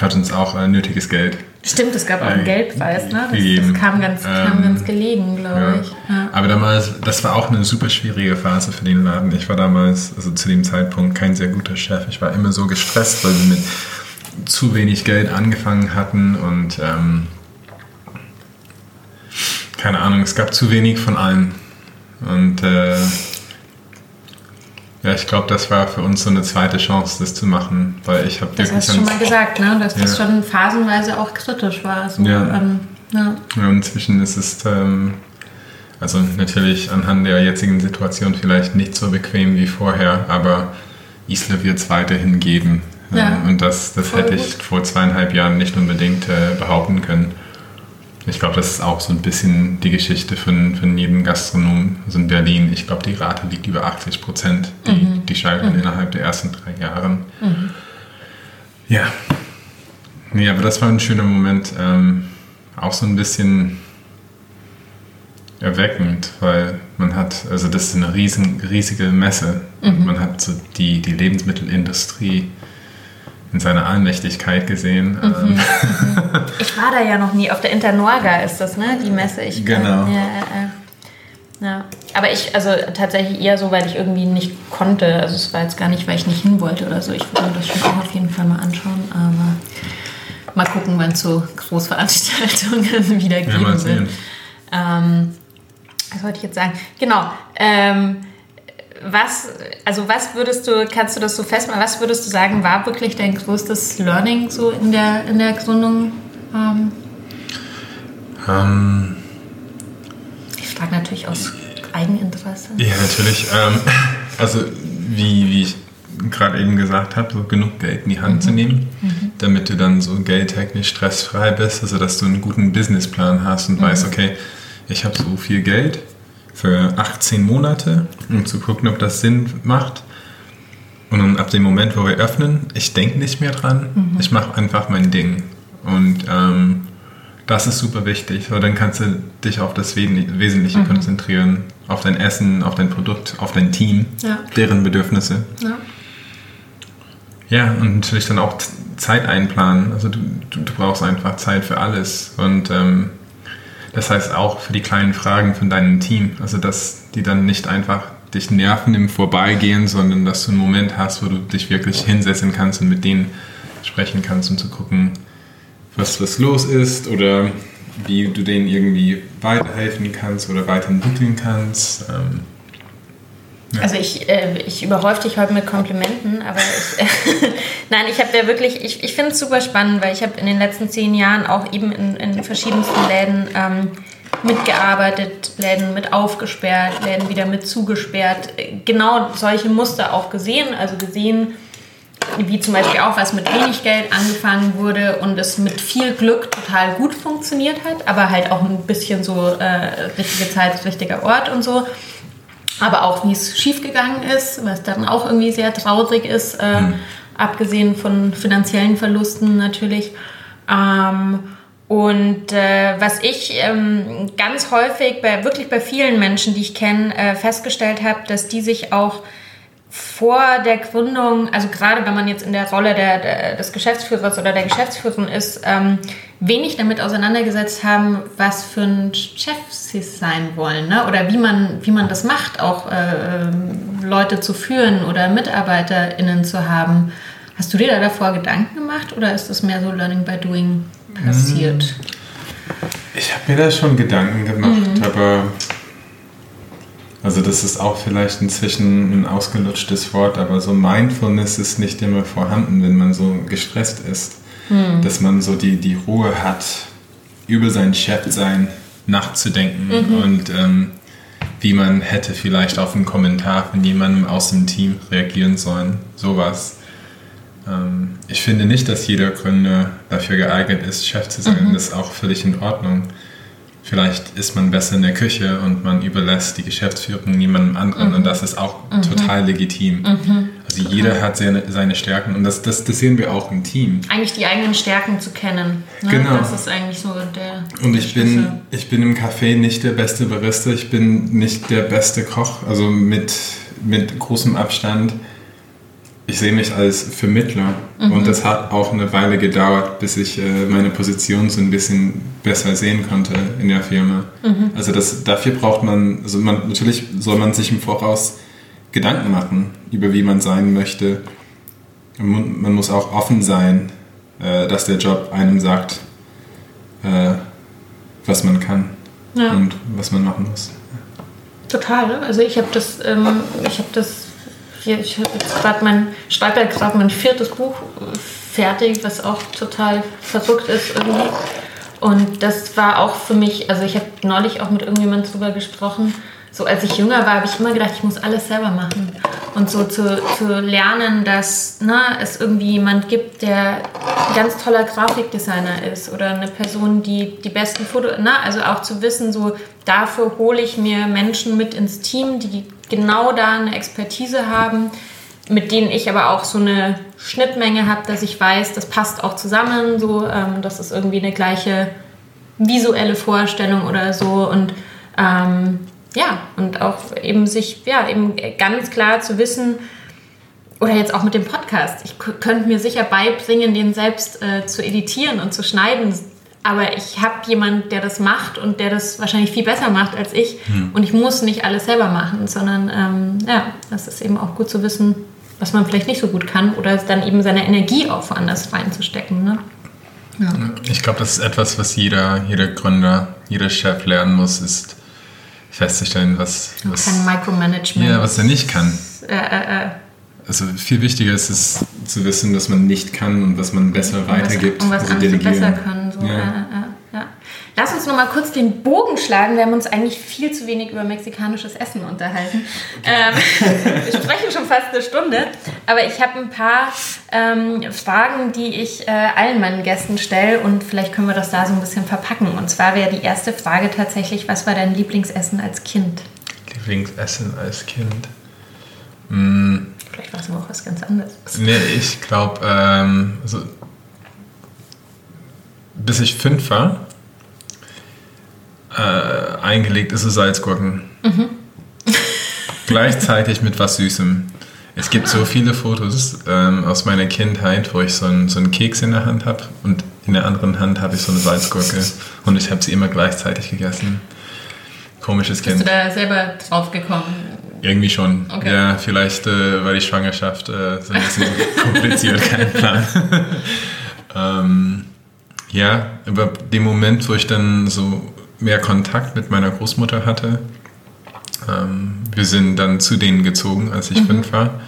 Hat uns auch äh, nötiges Geld. Stimmt, es gab auch einen Geldpreis, ne? Das, das kam, ganz, kam ähm, ganz gelegen, glaube ja. ich. Ja. Aber damals, das war auch eine super schwierige Phase für den Laden. Ich war damals, also zu dem Zeitpunkt, kein sehr guter Chef. Ich war immer so gestresst, weil wir mit zu wenig Geld angefangen hatten und ähm, keine Ahnung, es gab zu wenig von allem. Und äh, ja, ich glaube, das war für uns so eine zweite Chance, das zu machen, weil ich habe Das hast du schon mal gesagt, ne? dass das ja. schon phasenweise auch kritisch war. So, ja. Ähm, ja. ja. inzwischen ist es ähm, also natürlich anhand der jetzigen Situation vielleicht nicht so bequem wie vorher, aber Isla wird es weiterhin geben. Ja. Und das, das hätte ich gut. vor zweieinhalb Jahren nicht unbedingt äh, behaupten können. Ich glaube, das ist auch so ein bisschen die Geschichte von, von jedem Gastronom. Also in Berlin, ich glaube, die Rate liegt über 80 Prozent, die, mhm. die scheitern mhm. innerhalb der ersten drei Jahre. Mhm. Ja. Nee, aber das war ein schöner Moment. Ähm, auch so ein bisschen erweckend, weil Man hat, also das ist eine riesen, riesige Messe. Mhm. Man hat so die, die Lebensmittelindustrie in seiner Allmächtigkeit gesehen. Mhm, ähm. mhm. ich war da ja noch nie. Auf der Internorga ist das, ne? Die Messe. Ich genau. Kann, ja, äh, ja. Aber ich, also tatsächlich eher so, weil ich irgendwie nicht konnte. Also es war jetzt gar nicht, weil ich nicht hin wollte oder so. Ich würde mir das schon auch auf jeden Fall mal anschauen. Aber mal gucken, wann es so Großveranstaltungen wieder geben ja, wird. Ähm, was wollte ich jetzt sagen? Genau. Ähm, was, also was würdest du, kannst du das so festmachen, was würdest du sagen, war wirklich dein größtes Learning so in der, in der Gründung? Ähm, ähm, ich frage natürlich aus Eigeninteresse. Ja, natürlich. Ähm, also wie, wie ich gerade eben gesagt habe, so genug Geld in die Hand mhm. zu nehmen, mhm. damit du dann so geldtechnisch stressfrei bist, also dass du einen guten Businessplan hast und mhm. weißt, okay, ich habe so viel Geld für 18 Monate, um zu gucken, ob das Sinn macht. Und dann ab dem Moment, wo wir öffnen, ich denke nicht mehr dran, mhm. ich mache einfach mein Ding. Und ähm, das ist super wichtig, weil dann kannst du dich auf das Wesentliche mhm. konzentrieren, auf dein Essen, auf dein Produkt, auf dein Team, ja. deren Bedürfnisse. Ja. ja, und natürlich dann auch Zeit einplanen. Also du, du, du brauchst einfach Zeit für alles. Und ähm, das heißt auch für die kleinen Fragen von deinem Team. Also, dass die dann nicht einfach dich nerven im Vorbeigehen, sondern dass du einen Moment hast, wo du dich wirklich hinsetzen kannst und mit denen sprechen kannst, um zu gucken, was, was los ist oder wie du denen irgendwie weiterhelfen kannst oder weiterentwickeln kannst. Ähm, Also ich, äh, ich überhäufe dich heute mit Komplimenten, aber ich, äh, nein, ich habe ja wirklich, ich, ich finde es super spannend, weil ich habe in den letzten zehn Jahren auch eben in, in verschiedensten Läden ähm, mitgearbeitet, Läden mit aufgesperrt, Läden wieder mit zugesperrt, genau solche Muster auch gesehen, also gesehen, wie zum Beispiel auch was mit wenig Geld angefangen wurde und es mit viel Glück total gut funktioniert hat, aber halt auch ein bisschen so äh, richtige Zeit, richtiger Ort und so aber auch wie es schiefgegangen ist, was dann auch irgendwie sehr traurig ist, äh, mhm. abgesehen von finanziellen Verlusten natürlich. Ähm, und äh, was ich ähm, ganz häufig bei wirklich bei vielen Menschen, die ich kenne, äh, festgestellt habe, dass die sich auch vor der Gründung, also gerade wenn man jetzt in der Rolle der, der des Geschäftsführers oder der Geschäftsführerin ist, ähm, wenig damit auseinandergesetzt haben, was für ein Chef sie sein wollen ne? oder wie man, wie man das macht, auch äh, Leute zu führen oder MitarbeiterInnen zu haben. Hast du dir da davor Gedanken gemacht oder ist das mehr so Learning by Doing passiert? Ich habe mir da schon Gedanken gemacht, mhm. aber also das ist auch vielleicht inzwischen ein ausgelutschtes Wort, aber so Mindfulness ist nicht immer vorhanden, wenn man so gestresst ist. Hm. Dass man so die, die Ruhe hat, über sein Chef-Sein nachzudenken mhm. und ähm, wie man hätte vielleicht auf einen Kommentar von jemandem aus dem Team reagieren sollen. Sowas. Ähm, ich finde nicht, dass jeder Gründer dafür geeignet ist, Chef zu sein. Mhm. Das ist auch völlig in Ordnung. Vielleicht ist man besser in der Küche und man überlässt die Geschäftsführung niemandem anderen mhm. und das ist auch mhm. total legitim. Mhm. Also jeder hat seine, seine Stärken und das, das, das, sehen wir auch im Team. Eigentlich die eigenen Stärken zu kennen. Ne? Genau. Das ist eigentlich so der. Und ich bin, ich bin im Café nicht der beste Barista, ich bin nicht der beste Koch, also mit, mit großem Abstand ich sehe mich als Vermittler mhm. und das hat auch eine Weile gedauert, bis ich äh, meine Position so ein bisschen besser sehen konnte in der Firma. Mhm. Also das, dafür braucht man, also man, natürlich soll man sich im Voraus Gedanken machen, über wie man sein möchte. Man muss auch offen sein, äh, dass der Job einem sagt, äh, was man kann ja. und was man machen muss. Total. Also ich habe das, ähm, ich habe das hier, ich habe jetzt gerade mein, schreibe ja gerade mein viertes Buch fertig, was auch total verrückt ist irgendwie. Und das war auch für mich, also ich habe neulich auch mit irgendjemandem drüber gesprochen, so als ich jünger war, habe ich immer gedacht, ich muss alles selber machen. Und so zu, zu lernen, dass na, es irgendwie jemand gibt, der ein ganz toller Grafikdesigner ist oder eine Person, die die besten Fotos, na, also auch zu wissen, so dafür hole ich mir Menschen mit ins Team, die genau da eine Expertise haben, mit denen ich aber auch so eine Schnittmenge habe, dass ich weiß, das passt auch zusammen, so, ähm, das ist irgendwie eine gleiche visuelle Vorstellung oder so und ähm, ja, und auch eben sich, ja, eben ganz klar zu wissen, oder jetzt auch mit dem Podcast. Ich könnte mir sicher beibringen, den selbst äh, zu editieren und zu schneiden. Aber ich habe jemanden, der das macht und der das wahrscheinlich viel besser macht als ich. Hm. Und ich muss nicht alles selber machen, sondern ähm, ja, das ist eben auch gut zu wissen, was man vielleicht nicht so gut kann oder dann eben seine Energie auch woanders reinzustecken. Ne? Ja. Ich glaube, das ist etwas, was jeder, jeder Gründer, jeder Chef lernen muss, ist festzustellen, was, was kein Micromanagement. Ja, was er nicht kann. Äh, äh, äh also viel wichtiger ist es zu wissen, dass man nicht kann und was man besser weitergibt. Und was, und was andere besser können. So. Ja. Äh, äh, ja. Lass uns noch mal kurz den Bogen schlagen. Wir haben uns eigentlich viel zu wenig über mexikanisches Essen unterhalten. Ähm, wir sprechen schon fast eine Stunde. Aber ich habe ein paar ähm, Fragen, die ich äh, allen meinen Gästen stelle. Und vielleicht können wir das da so ein bisschen verpacken. Und zwar wäre die erste Frage tatsächlich, was war dein Lieblingsessen als Kind? Lieblingsessen als Kind? Mmh. Vielleicht war es aber auch was ganz anderes. Nee, ich glaube, ähm, also, bis ich fünf war, äh, eingelegt ist es Salzgurken. Mhm. Gleichzeitig mit was Süßem. Es gibt so viele Fotos ähm, aus meiner Kindheit, wo ich so einen, so einen Keks in der Hand habe und in der anderen Hand habe ich so eine Salzgurke und ich habe sie immer gleichzeitig gegessen. Komisches Kind. Bist du da selber drauf gekommen? Irgendwie schon. Okay. Ja, vielleicht äh, war die Schwangerschaft äh, so ein bisschen kompliziert, kein Plan. ähm, ja, aber dem Moment, wo ich dann so mehr Kontakt mit meiner Großmutter hatte, ähm, wir sind dann zu denen gezogen, als ich mhm. fünf war,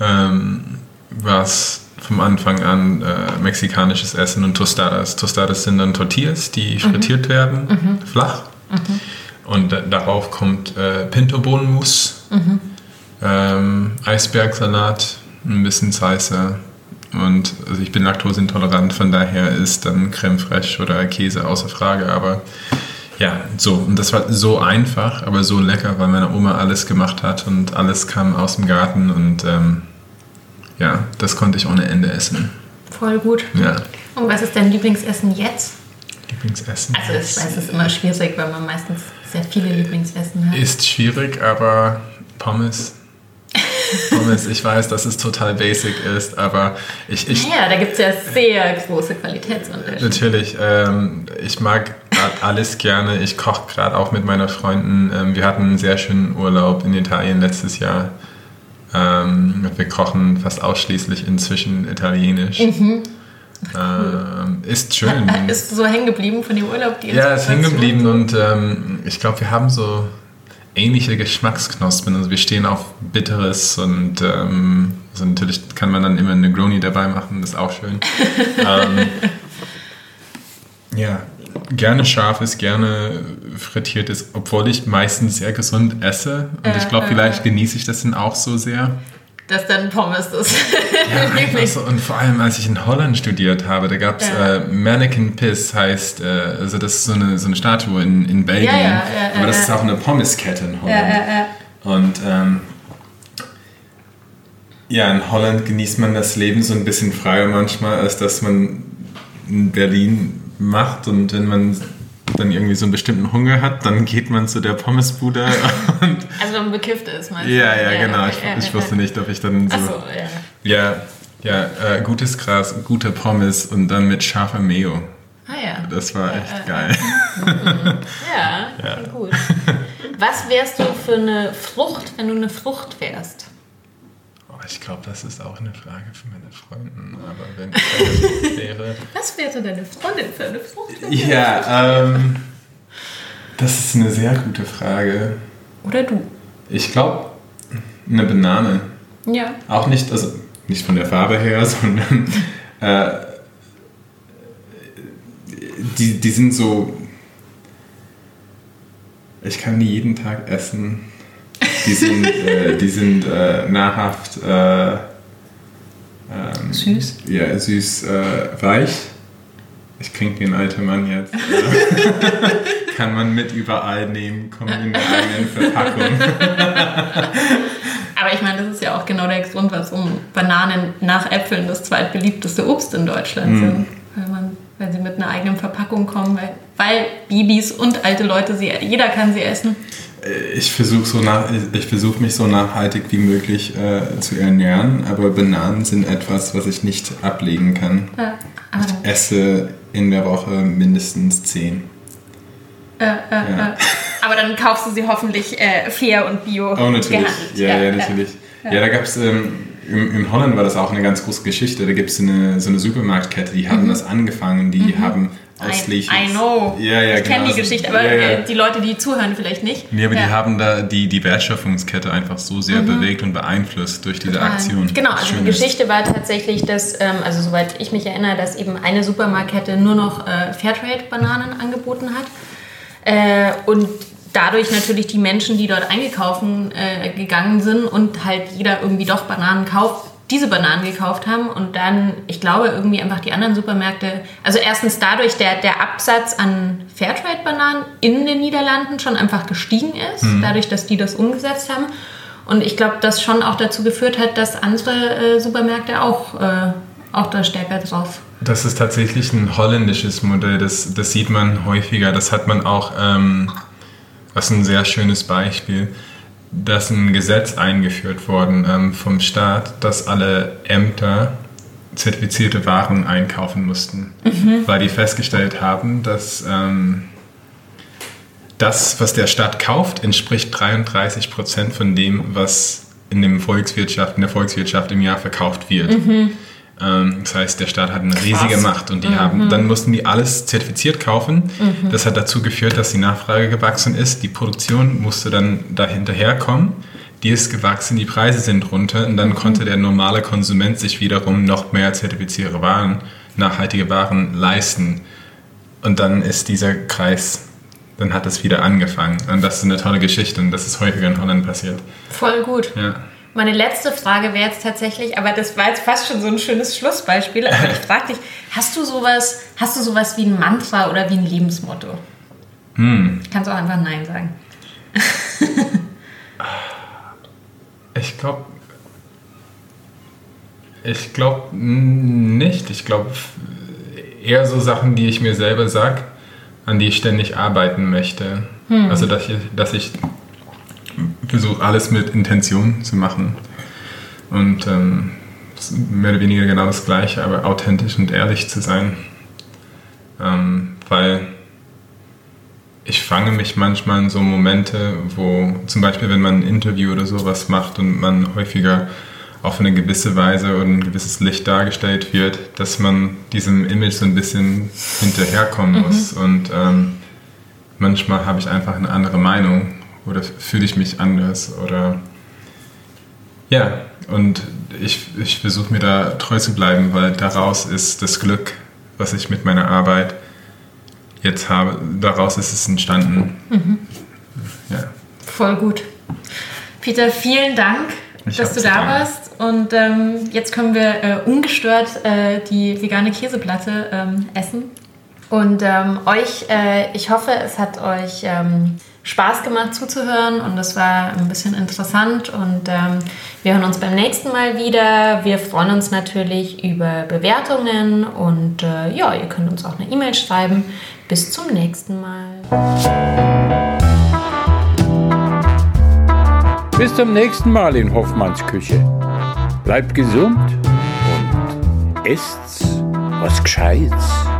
ähm, war es vom Anfang an äh, mexikanisches Essen und Tostadas. Tostadas sind dann Tortillas, die frittiert mhm. werden, mhm. flach. Mhm. Und darauf kommt äh, Pinto-Bohnenmus, mhm. ähm, Eisbergsalat, ein bisschen Salsa. Und also ich bin laktoseintolerant, von daher ist dann Creme fraiche oder Käse außer Frage. Aber ja, so. Und das war so einfach, aber so lecker, weil meine Oma alles gemacht hat und alles kam aus dem Garten. Und ähm, ja, das konnte ich ohne Ende essen. Voll gut. Ja. Und was ist dein Lieblingsessen jetzt? Lieblingsessen? Also ich weiß, es ist immer schwierig, weil man meistens sehr viele Lieblingsessen hat. Ist schwierig, aber Pommes. Pommes, ich weiß, dass es total basic ist, aber ich. ich ja, da gibt es ja sehr große Qualitätsunterschiede. Natürlich. Ähm, ich mag alles gerne. Ich koche gerade auch mit meinen Freunden. Ähm, wir hatten einen sehr schönen Urlaub in Italien letztes Jahr. Ähm, wir kochen fast ausschließlich inzwischen italienisch. Mhm. Cool. Äh, ist schön. Ist so hängen geblieben von dem Urlaub? Die ja, ist hängen geblieben und ähm, ich glaube, wir haben so ähnliche Geschmacksknospen. Also wir stehen auf Bitteres und ähm, also natürlich kann man dann immer eine Negroni dabei machen, das ist auch schön. ähm, ja, gerne scharfes, gerne frittiertes, obwohl ich meistens sehr gesund esse und ich glaube, vielleicht genieße ich das dann auch so sehr dass dann Pommes ist. Ja, so. Und vor allem, als ich in Holland studiert habe, da gab es ja. äh, Mannequin Piss, heißt, äh, also das ist so eine, so eine Statue in, in Belgien. Ja, ja, aber das ist auch eine Pommeskette in Holland. Und ähm, ja, in Holland genießt man das Leben so ein bisschen freier manchmal, als dass man in Berlin macht. Und wenn man dann irgendwie so einen bestimmten Hunger hat, dann geht man zu der Pommesbude. Und also wenn man bekifft ist, meinst du? Ja, ja, genau. Ich, ich, wusste nicht, ob ich dann so... so ja. Ja, ja äh, gutes Gras, gute Pommes und dann mit scharfer Mayo. Ah ja. Das war echt äh, geil. ja, ja, gut. Was wärst du für eine Frucht, wenn du eine Frucht wärst? Ich glaube, das ist auch eine Frage für meine Freunde. Aber wenn ich wäre. Was wäre deine Freundin für eine Frucht? Ja, ähm, das ist eine sehr gute Frage. Oder du? Ich glaube, eine Banane. Ja. Auch nicht, also nicht von der Farbe her, sondern äh, die, die sind so. Ich kann die jeden Tag essen. Die sind, äh, die sind äh, nahrhaft äh, ähm, süß. Ja, süß äh, weich. Ich klinge wie ein alter Mann jetzt. Kann man mit überall nehmen, kommt in der eigenen Verpackung. Aber ich meine, das ist ja auch genau der Grund, warum Bananen nach Äpfeln das zweitbeliebteste Obst in Deutschland mm. sind. Weil, man, weil sie mit einer eigenen Verpackung kommen, weil, weil Babys und alte Leute, sie, jeder kann sie essen. Ich versuche so nach, ich versuche mich so nachhaltig wie möglich äh, zu ernähren, aber Bananen sind etwas, was ich nicht ablegen kann. Ja, ich esse in der Woche mindestens zehn. Äh, äh, ja. Aber dann kaufst du sie hoffentlich äh, fair und bio. Oh, natürlich. Ja, ja, natürlich. Ja, da gab es ähm, in Holland war das auch eine ganz große Geschichte. Da gibt es eine, so eine Supermarktkette, die haben mhm. das angefangen, die mhm. haben ausschließlich. I, I know. Ja, ja, ich genau. kenne die Geschichte, aber ja, ja. die Leute, die zuhören, vielleicht nicht. Nee, aber die haben da die, die Wertschöpfungskette einfach so sehr mhm. bewegt und beeinflusst durch diese Total. Aktion. Genau, also die Geschichte war tatsächlich, dass, ähm, also soweit ich mich erinnere, dass eben eine Supermarktkette nur noch äh, Fairtrade-Bananen angeboten hat. Äh, und dadurch natürlich die Menschen, die dort eingekaufen äh, gegangen sind und halt jeder irgendwie doch Bananen kauft, diese Bananen gekauft haben und dann, ich glaube, irgendwie einfach die anderen Supermärkte, also erstens dadurch der, der Absatz an Fairtrade-Bananen in den Niederlanden schon einfach gestiegen ist, mhm. dadurch, dass die das umgesetzt haben. Und ich glaube, das schon auch dazu geführt hat, dass andere äh, Supermärkte auch, äh, auch da stärker drauf. Das ist tatsächlich ein holländisches Modell, das, das sieht man häufiger. Das hat man auch, ähm, was ein sehr schönes Beispiel dass ein Gesetz eingeführt worden ähm, vom Staat, dass alle Ämter zertifizierte Waren einkaufen mussten, mhm. weil die festgestellt haben, dass ähm, das, was der Staat kauft, entspricht 33 Prozent von dem, was in, dem Volkswirtschaft, in der Volkswirtschaft im Jahr verkauft wird. Mhm. Ähm, das heißt, der Staat hat eine Krass. riesige Macht und die mhm. haben, dann mussten die alles zertifiziert kaufen. Mhm. Das hat dazu geführt, dass die Nachfrage gewachsen ist. Die Produktion musste dann dahinterher kommen. Die ist gewachsen, die Preise sind runter und dann mhm. konnte der normale Konsument sich wiederum noch mehr zertifizierte Waren, nachhaltige Waren leisten. Und dann ist dieser Kreis, dann hat es wieder angefangen. Und das ist eine tolle Geschichte und das ist häufiger in Holland passiert. Voll gut. Ja. Meine letzte Frage wäre jetzt tatsächlich, aber das war jetzt fast schon so ein schönes Schlussbeispiel. Aber ich frage dich, hast du sowas, hast du sowas wie ein Mantra oder wie ein Lebensmotto? Hm. Kannst auch einfach Nein sagen. ich glaube, ich glaube nicht. Ich glaube eher so Sachen, die ich mir selber sage, an die ich ständig arbeiten möchte. Hm. Also dass ich, dass ich versuche alles mit Intention zu machen. Und ähm, mehr oder weniger genau das Gleiche, aber authentisch und ehrlich zu sein. Ähm, weil ich fange mich manchmal in so Momente, wo zum Beispiel, wenn man ein Interview oder sowas macht und man häufiger auf eine gewisse Weise oder ein gewisses Licht dargestellt wird, dass man diesem Image so ein bisschen hinterherkommen mhm. muss. Und ähm, manchmal habe ich einfach eine andere Meinung oder fühle ich mich anders oder ja, und ich, ich versuche mir da treu zu bleiben, weil daraus ist das Glück, was ich mit meiner Arbeit jetzt habe, daraus ist es entstanden. Mhm. Ja. Voll gut. Peter, vielen Dank, ich dass du da Dank. warst. Und ähm, jetzt können wir äh, ungestört äh, die vegane Käseplatte ähm, essen. Und ähm, euch, äh, ich hoffe, es hat euch ähm, Spaß gemacht zuzuhören und es war ein bisschen interessant und ähm, wir hören uns beim nächsten Mal wieder. Wir freuen uns natürlich über Bewertungen und äh, ja, ihr könnt uns auch eine E-Mail schreiben. Bis zum nächsten Mal. Bis zum nächsten Mal in Hoffmanns Küche. Bleibt gesund und esst was Gescheites.